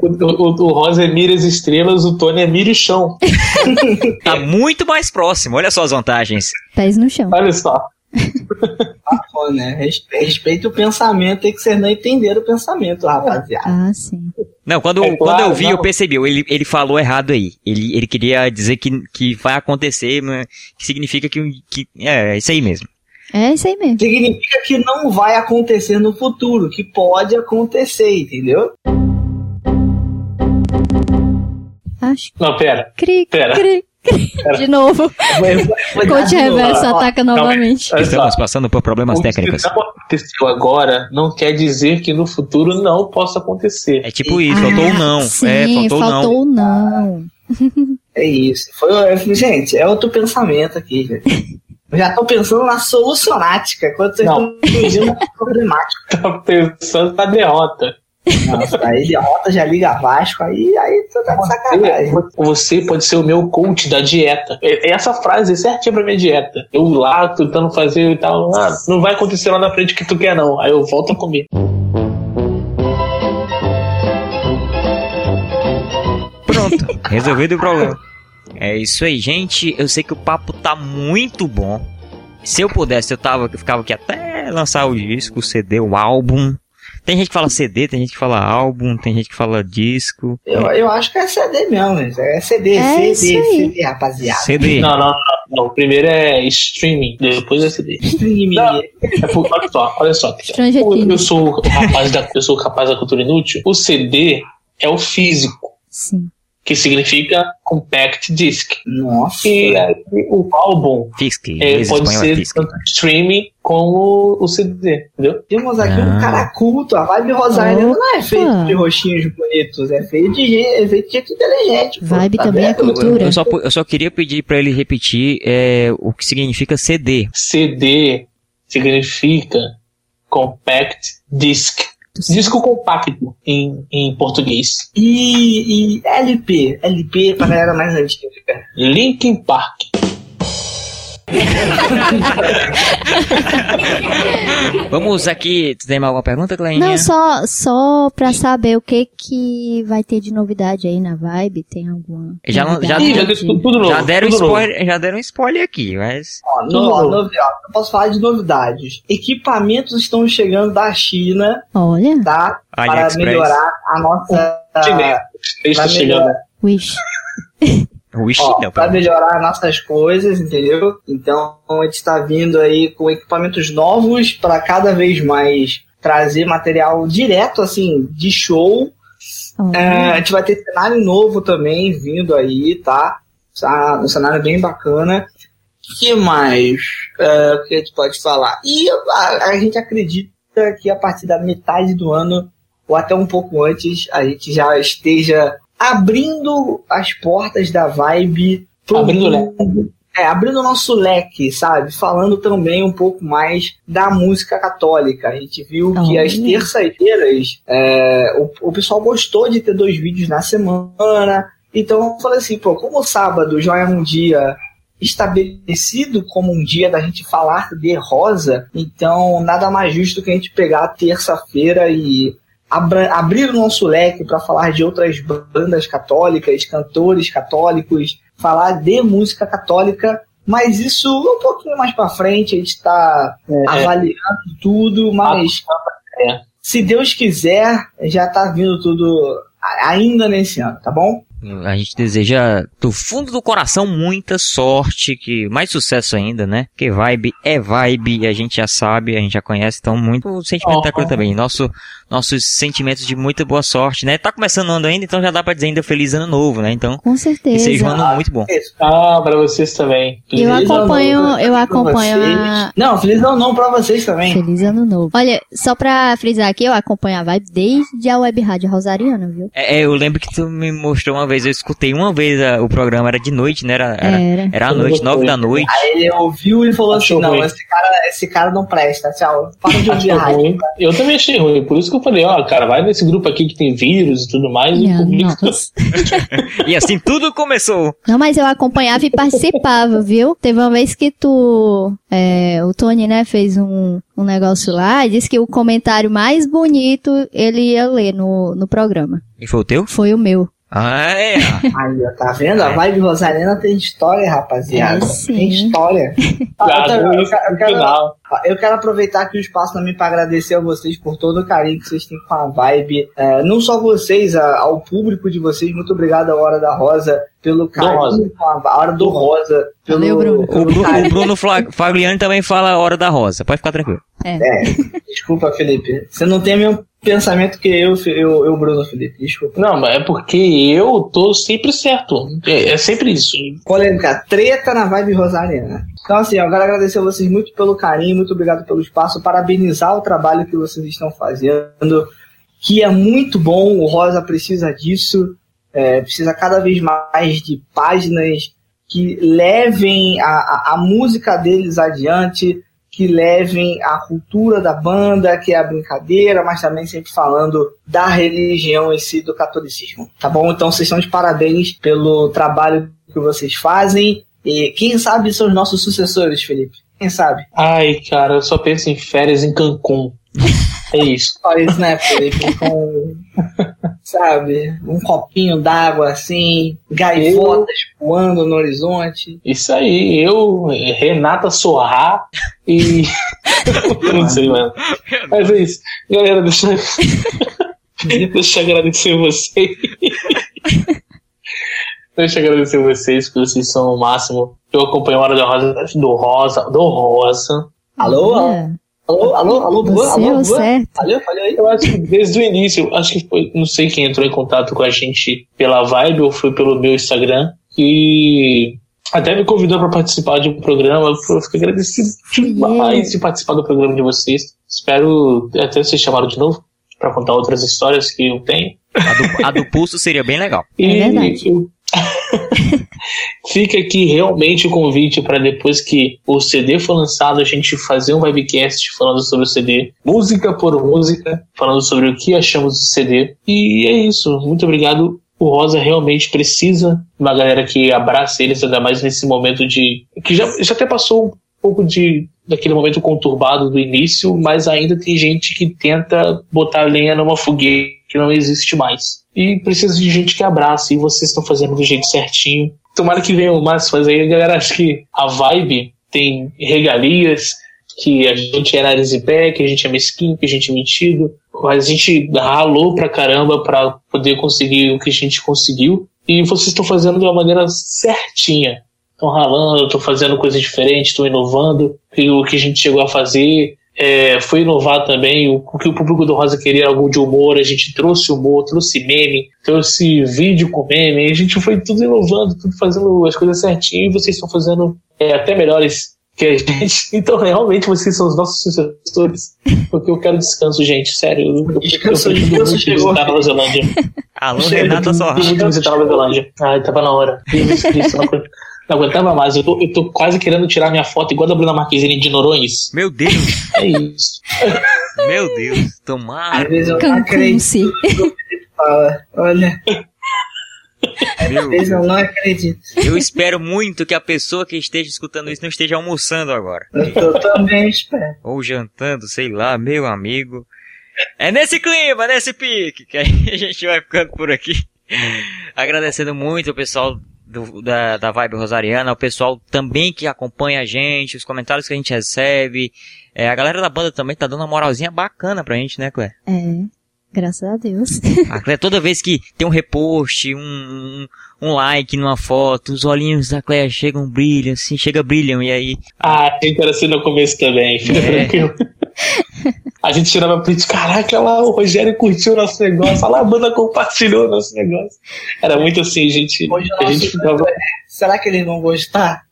O, o, o Rosa é mira as estrelas, o Tony é mira o chão. Tá muito mais próximo, olha só as vantagens. Pés no chão. Olha só. Pô, né? Respe- Respeita o pensamento, tem que vocês não entenderam o pensamento, rapaziada. Ah, sim. Não, quando, É quando claro, eu vi, não. eu percebi, ele, ele falou errado aí. Ele, ele queria dizer que, que vai acontecer, mas que significa que, que. É, é isso aí mesmo. É isso aí mesmo. Significa que não vai acontecer no futuro, que pode acontecer, entendeu? Acho que Não, pera. cri, Pera. cri. De novo, coach reverso ataca novamente. Estamos passando por problemas o que técnicos. não aconteceu agora não quer dizer que no futuro não possa acontecer. É tipo isso, faltou um não. Ah, Sim, é, faltou, não. faltou o não. É isso. Foi, eu- gente, é outro pensamento aqui, gente. Já tô pensando na solucionática, quando vocês Não. estão entendendo a problemática. Tá pensando na derrota. Nossa, aí derrota já liga Vasco, aí, aí tu tá de sacanagem. Você pode ser o meu coach da dieta. É- Essa frase é certinha pra minha dieta. Eu lá tentando fazer e tal. Ah, não vai acontecer lá na frente o que tu quer, não. Aí eu volto a comer. Pronto, resolvido o problema. É isso aí, gente. Eu sei que o papo tá muito bom. Se eu pudesse, eu tava, eu ficava aqui até lançar o disco, o CD, o álbum. Tem gente que fala CD, tem gente que fala álbum, tem gente que fala disco. Eu, eu acho que é CD mesmo. É CD, É CD. CD, rapaziada. CD. Não, não, não, não. Primeiro é streaming, depois é CD. Streaming. Não. É por, olha só, olha só. Things. Eu sou o rapaz da, eu sou o rapaz da cultura inútil. O CD é o físico, Sim. Que significa compact disc. Nossa. E aí, o álbum Fisc, é, pode é ser tanto streaming como o CD, entendeu? Temos aqui Ah. um cara culto. A vibe Rosarina não é feito de rostinhos bonitos, é feito de gente, é feito de gente inteligente. pô, Vibe tá também é cultura. Eu só, eu só queria pedir pra ele repetir é, o que significa CD. CD significa compact disc. Disco compacto em, em português. E, e LP, LP pra galera mais antiga. Linkin Park. Vamos aqui. Tu tem mais alguma pergunta, Cleinha? Não, só, só pra saber o que que vai ter de novidade aí na Vibe. Tem alguma. Já já-? Ih, já novo. já deram tudo novo. spoiler, já deram spoiler aqui, mas Ó, no, ó, ó, eu posso falar de novidades. Equipamentos estão chegando da China, Olha, tá? Para melhorar a nossa. Chinês. Chinês tá chegando. Wish. Wish ó, não, pra melhorar nossas coisas, entendeu? Então a gente está vindo aí com equipamentos novos para cada vez mais trazer material direto, assim, de show Olha. É, a gente vai ter cenário novo também vindo aí, tá? Tá, Um cenário bem bacana. O que mais é, que a gente pode falar? E a, a gente acredita que a partir da metade do ano, ou até um pouco antes, a gente já esteja abrindo as portas da vibe. pro Abrindo o mundo. É, abrindo o nosso leque, sabe? Falando também um pouco mais da música católica. A gente viu que Olha. as terças-feiras é, o, o pessoal gostou de ter dois vídeos na semana. Então eu falei assim, pô, como o sábado já é um dia estabelecido como um dia da gente falar de rosa, então nada mais justo que a gente pegar a terça-feira e abrir o nosso leque para falar de outras bandas católicas, cantores católicos, falar de música católica, mas isso um pouquinho mais para frente, a gente está avaliando tudo, mas É. se Deus quiser, já tá vindo tudo ainda nesse ano, tá bom? A gente deseja do fundo do coração muita sorte, que mais sucesso ainda, né? Porque vibe é vibe, a gente já sabe, a gente já conhece, então muito sentimento Oh. da coisa também. Nosso, nossos sentimentos de muita boa sorte, né? Tá começando o ano ainda, então já dá pra dizer ainda feliz ano novo, né? Então, Com que certeza. seja um ano muito bom. Ah, pra vocês também. Eu Feliz ano acompanho, novo eu acompanho a... Não, feliz ano não pra vocês também. Feliz ano novo. Olha, só pra frisar aqui, eu acompanho a Vibe desde a Web Rádio Rosariana, viu? É, é, eu lembro que tu me mostrou uma vez, eu escutei uma vez a- o programa, era de noite, né? Era, era, Era. era à noite, nove da noite. Aí ele ouviu e falou assim: Achou não, ruim. esse cara, esse cara não presta, tchau. Para de ouvir rádio. ruim. Eu também achei ruim. Por isso que eu falei, ó, cara, vai nesse grupo aqui que tem vírus e tudo mais e publica. E assim tudo começou. Não, mas eu acompanhava e participava, viu? Teve uma vez que tu, é, o Tony, né, fez um, um negócio lá e disse que o comentário mais bonito ele ia ler no, no programa. E foi o teu? Foi o meu. Ah, é. Aí, tá vendo? A vibe Rosarina tem história, rapaziada. É, sim. Tem história. Ah, eu, eu eu quero- final. Eu quero aproveitar aqui o espaço também para agradecer a vocês por todo o carinho que vocês têm com a vibe. É, não só vocês, a- ao público de vocês. Muito obrigado à Hora da Rosa pelo carinho Rosa. com a, a Hora do Rosa. Pelo, Valeu, Bruno. O, pelo Bru- carinho. o Bruno Fagliani também fala a hora da rosa, pode ficar tranquilo. Desculpa, Felipe. Você não tem a minha pensamento que eu, eu, eu Bruno Felipe. Desculpa. Não, mas é porque eu tô sempre certo. É, é sempre isso. Polêmica, treta na vibe Rosariana. Então, assim, eu quero agradecer a vocês muito pelo carinho, muito obrigado pelo espaço, parabenizar o trabalho que vocês estão fazendo, que é muito bom, o Rosa precisa disso, é, precisa cada vez mais de páginas que levem a, a, a música deles adiante, que levem a cultura da banda, que é a brincadeira, mas também sempre falando da religião em si, do catolicismo. Tá bom? Então vocês são de parabéns pelo trabalho que vocês fazem. E quem sabe são os nossos sucessores, Felipe? Quem sabe? Ai, cara, eu só penso em férias em Cancún. É isso. Olha né, Felipe? Com, sabe, um copinho d'água assim, gaivotas voando no horizonte. Isso aí, eu, Renata Sorrá e. eu não sei, mano. Mas é isso. Galera, deixa, deixa eu agradecer vocês. Deixa eu agradecer vocês, que vocês são o máximo. Eu acompanho a Hora do Rosa, do Rosa, do Rosa. Alô? É. Alô, alô, alô, Boa, Você é alô, Boa. certo. Aí. Eu acho que desde o início, acho que foi, não sei quem entrou em contato com a gente pela Vibe ou foi pelo meu Instagram. E até me convidou para participar de um programa. Eu fico agradecido demais de participar do programa de vocês. Espero até vocês chamaram de novo para contar outras histórias que eu tenho. A do, a do pulso seria bem legal. É verdade. eu- Fica aqui realmente o convite para depois que o CD for lançado, a gente fazer um webcast falando sobre o CD, música por música, falando sobre o que achamos do CD. E é isso. Muito obrigado. O Rosa realmente precisa uma galera que abrace eles, ainda mais nesse momento de. que já, já até passou um pouco de daquele momento conturbado do início, mas ainda tem gente que tenta botar lenha numa fogueira que não existe mais. E precisa de gente que abrace, e vocês estão fazendo do jeito certinho. Tomara que venham mais fazer aí. Galera acha que a vibe tem regalias, que a gente é nariz em pé, que a gente é mesquinho, que a gente é metido. Mas a gente ralou pra caramba pra poder conseguir o que a gente conseguiu. E vocês estão fazendo de uma maneira certinha. Estão ralando, estão fazendo coisas diferentes, estão inovando. E o que a gente chegou a fazer é, foi inovar também. O, o que o público do Rosa queria era algo de humor. A gente trouxe humor, trouxe meme, trouxe vídeo com meme. A gente foi tudo inovando, tudo fazendo as coisas certinho. E vocês estão fazendo é, até melhores que a gente. Então, realmente, vocês são os nossos sucessores. Porque eu quero descanso, gente. Sério. Eu, eu, Descanso, eu, eu, descanso chegou. visitar Nova Zelândia. Alô, Renata Sorra. Eu muito visitar Nova Zelândia. Ai, tava na hora. Isso, isso, não, agu- não aguentava mais. Eu tô, eu tô quase querendo tirar minha foto igual a da Bruna Marquezine de Noronhas. Meu Deus, É isso. meu Deus. Tomara. Às vezes eu não acredito fala. Olha, Meu às vezes eu não acredito. Eu espero muito que a pessoa que esteja escutando isso não esteja almoçando agora. Eu tô- também espero. Ou jantando, sei lá, meu amigo. É nesse clima, nesse pique, que aí a gente vai ficando por aqui. Agradecendo muito o pessoal do- da, da Vibe Rosariana, o pessoal também que acompanha a gente, os comentários que a gente recebe. É, a galera da banda também tá dando uma moralzinha bacana pra gente, né, Clé? É. Graças a Deus. A Clé, toda vez que tem um repost, um, um, um like numa foto, os olhinhos da Clé chegam, brilham, assim, chega, brilham, e aí Ah, era assim no começo também. Fica É. tranquilo. A gente tirava print, caraca, lá o Rogério curtiu nosso negócio, lá a banda compartilhou nosso negócio. Era muito assim, gente. Hoje A gente ficava. Será que eles vão gostar?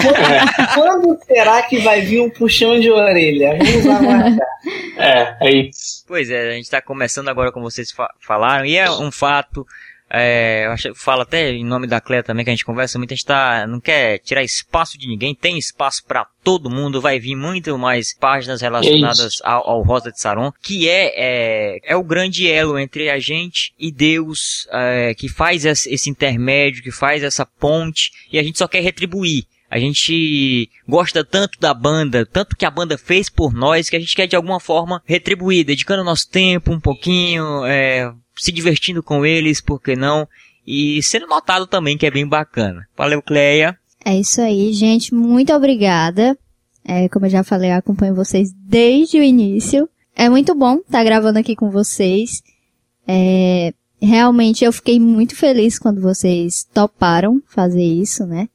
Quando, quando será que vai vir um puxão de orelha? Vamos aguardar. É, é isso. Pois é, a gente está começando agora como vocês fa- falaram, e é um fato, é, eu acho, eu falo até em nome da Cléia também, que a gente conversa muito, a gente tá, não quer tirar espaço de ninguém, tem espaço para todo mundo, vai vir muito mais páginas relacionadas ao, ao Rosa de Saron, que é, é, é o grande elo entre a gente e Deus, é, que faz esse esse intermédio, que faz essa ponte, e a gente só quer retribuir. A gente gosta tanto da banda, tanto que a banda fez por nós, que a gente quer de alguma forma retribuir, dedicando nosso tempo um pouquinho, é, se divertindo com eles, por que não? E sendo notado também, que é bem bacana. Valeu, Cleia. É isso aí, gente. Muito obrigada. É, como eu já falei, eu acompanho vocês desde o início. É muito bom estar gravando aqui com vocês. É, realmente eu fiquei muito feliz quando vocês toparam fazer isso, né?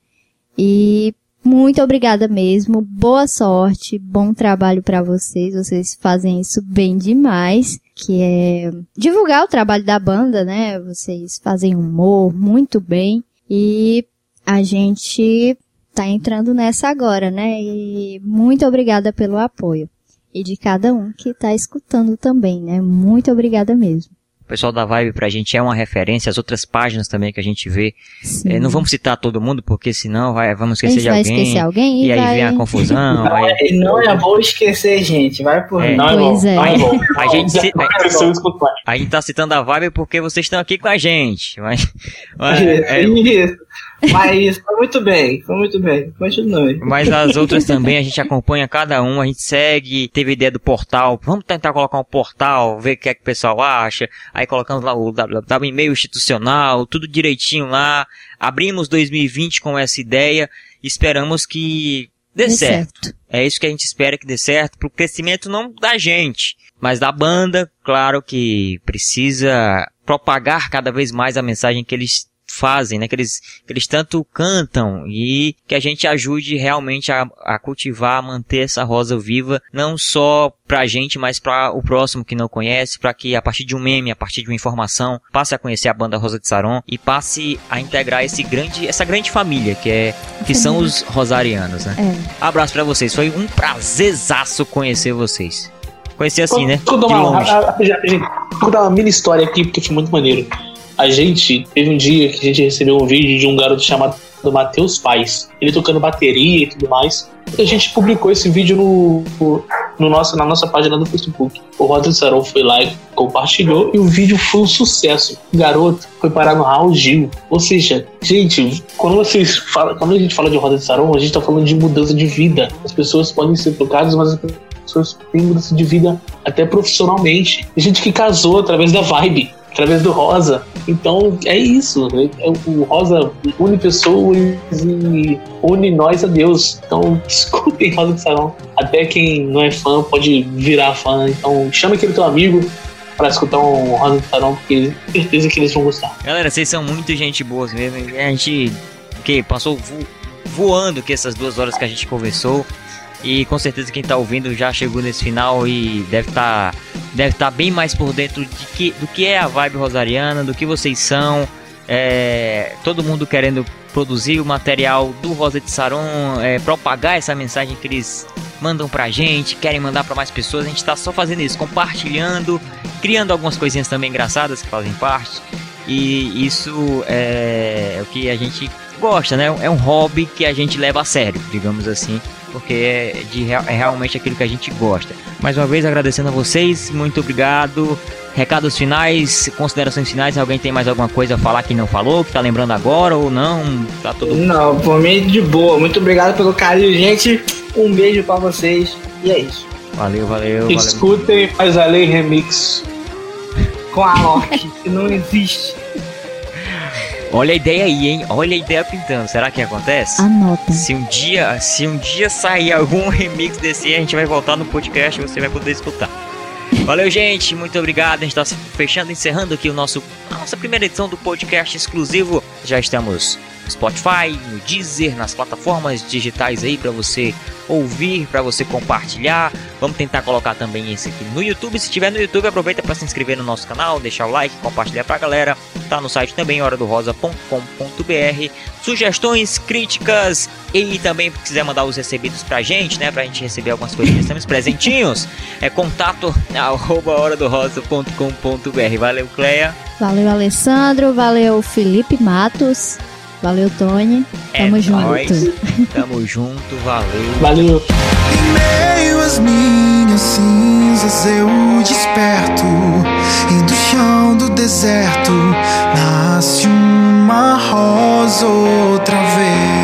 E muito obrigada mesmo. Boa sorte, bom trabalho pra vocês. Vocês fazem isso bem demais, que é divulgar o trabalho da banda, né? Vocês fazem humor muito bem e a gente tá entrando nessa agora, né? E muito obrigada pelo apoio. E de cada um que tá escutando também, né? Muito obrigada mesmo. O pessoal da Vibe pra gente é uma referência, as outras páginas também que a gente vê. É, não vamos citar todo mundo, porque senão vai, vamos esquecer de vai alguém. esquecer alguém e, E aí vai... vem a confusão. aí, E não é bom esquecer, gente. Vai por É. Não é. Pois é. Não é bom. A gente o pai. a gente tá citando a Vibe porque vocês estão aqui com a gente. Mas, mas, é, Isso. Mas foi muito bem, foi muito bem. Continue. Mas as outras também a gente acompanha cada um, a gente segue, teve ideia do portal, vamos tentar colocar um portal, ver o que é que o pessoal acha, aí colocamos lá o www, e-mail institucional, tudo direitinho lá, abrimos 2020 com essa ideia, esperamos que dê Dê certo. É isso que a gente espera que dê certo, pro crescimento não da gente, mas da banda, claro que precisa propagar cada vez mais a mensagem que eles fazem, né? Que eles, que eles tanto cantam e que a gente ajude realmente a, a cultivar, a manter essa rosa viva, não só pra gente, mas pra o próximo que não conhece, pra que a partir de um meme, a partir de uma informação, passe a conhecer a banda Rosa de Saron e passe a integrar esse grande, essa grande família que é, que são os rosarianos, né? É. Abraço pra vocês, foi um prazerzaço conhecer vocês. Conhecer assim, né? Eu dar uma mini história aqui, porque foi muito maneiro. A gente, teve um dia que a gente recebeu um vídeo de um garoto chamado Matheus Paz. Ele tocando bateria e tudo mais. E a gente publicou esse vídeo no, no, no nosso, na nossa página do Facebook. O Rosa de Sarão foi lá e compartilhou e o vídeo foi um sucesso. O garoto foi parar no Raul Gil. Ou seja, gente, quando vocês falam, quando a gente fala de Rosa de Sarão, a gente tá falando de mudança de vida. As pessoas podem ser tocadas, mas as pessoas têm mudança de vida até profissionalmente. Tem gente que casou através da vibe, através do Rosa. Então é isso. né? É O Rosa une pessoas e une nós a Deus. Então escutem Rosa de Sarão. Até quem não é fã pode virar fã. Então chama aquele teu amigo para escutar um Rosa de Sarão, porque certeza que eles vão gostar. Galera, vocês são muito gente boas mesmo. A gente que passou vo- voando que essas duas horas que a gente conversou. E com certeza quem tá ouvindo já chegou nesse final e deve estar deve tá bem mais por dentro de que, do que é a vibe rosariana, do que vocês são. É, todo mundo querendo produzir o material do Rosa de Saron, é, propagar essa mensagem que eles mandam pra gente, querem mandar pra mais pessoas. A gente tá só fazendo isso, compartilhando, criando algumas coisinhas também engraçadas que fazem parte. E isso é o que a gente gosta, né? É um hobby que a gente leva a sério, digamos assim, porque é, de, é realmente aquilo que a gente gosta. Mais uma vez agradecendo a vocês, muito obrigado. Recados finais, considerações finais, alguém tem mais alguma coisa a falar que não falou, que tá lembrando agora ou não? Tá todo Não, por mim de boa. Muito obrigado pelo carinho, gente. Um beijo pra vocês. E é isso. Valeu, valeu, valeu. Escutem Mais Além Remix. Com a Loki, que não existe. Olha a ideia aí, hein? Olha a ideia pintando. Será que acontece? Anota. Se um dia, se um dia sair algum remix desse, aí, a gente vai voltar no podcast e você vai poder escutar. Valeu, gente. Muito obrigado. A gente está fechando, encerrando aqui o nosso, a nossa primeira edição do podcast exclusivo. Já estamos Spotify, no Deezer, nas plataformas digitais aí para você ouvir, para você compartilhar. Vamos tentar colocar também esse aqui no YouTube. Se tiver no YouTube, aproveita para se inscrever no nosso canal, deixar o like, compartilhar pra galera. Tá no site também, horadorosa.com.br. Sugestões, críticas e também se quiser mandar os recebidos pra gente, né? Pra gente receber algumas coisinhas, temos presentinhos. É contato horadorosa.com.br. Valeu, Cleia. Valeu, Alessandro. Valeu, Felipe Matos. Valeu, Tony. É Tamo junto. Tamo junto, valeu. Valeu. Em meio às minhas cinzas eu desperto e do chão do deserto nasce uma rosa outra vez.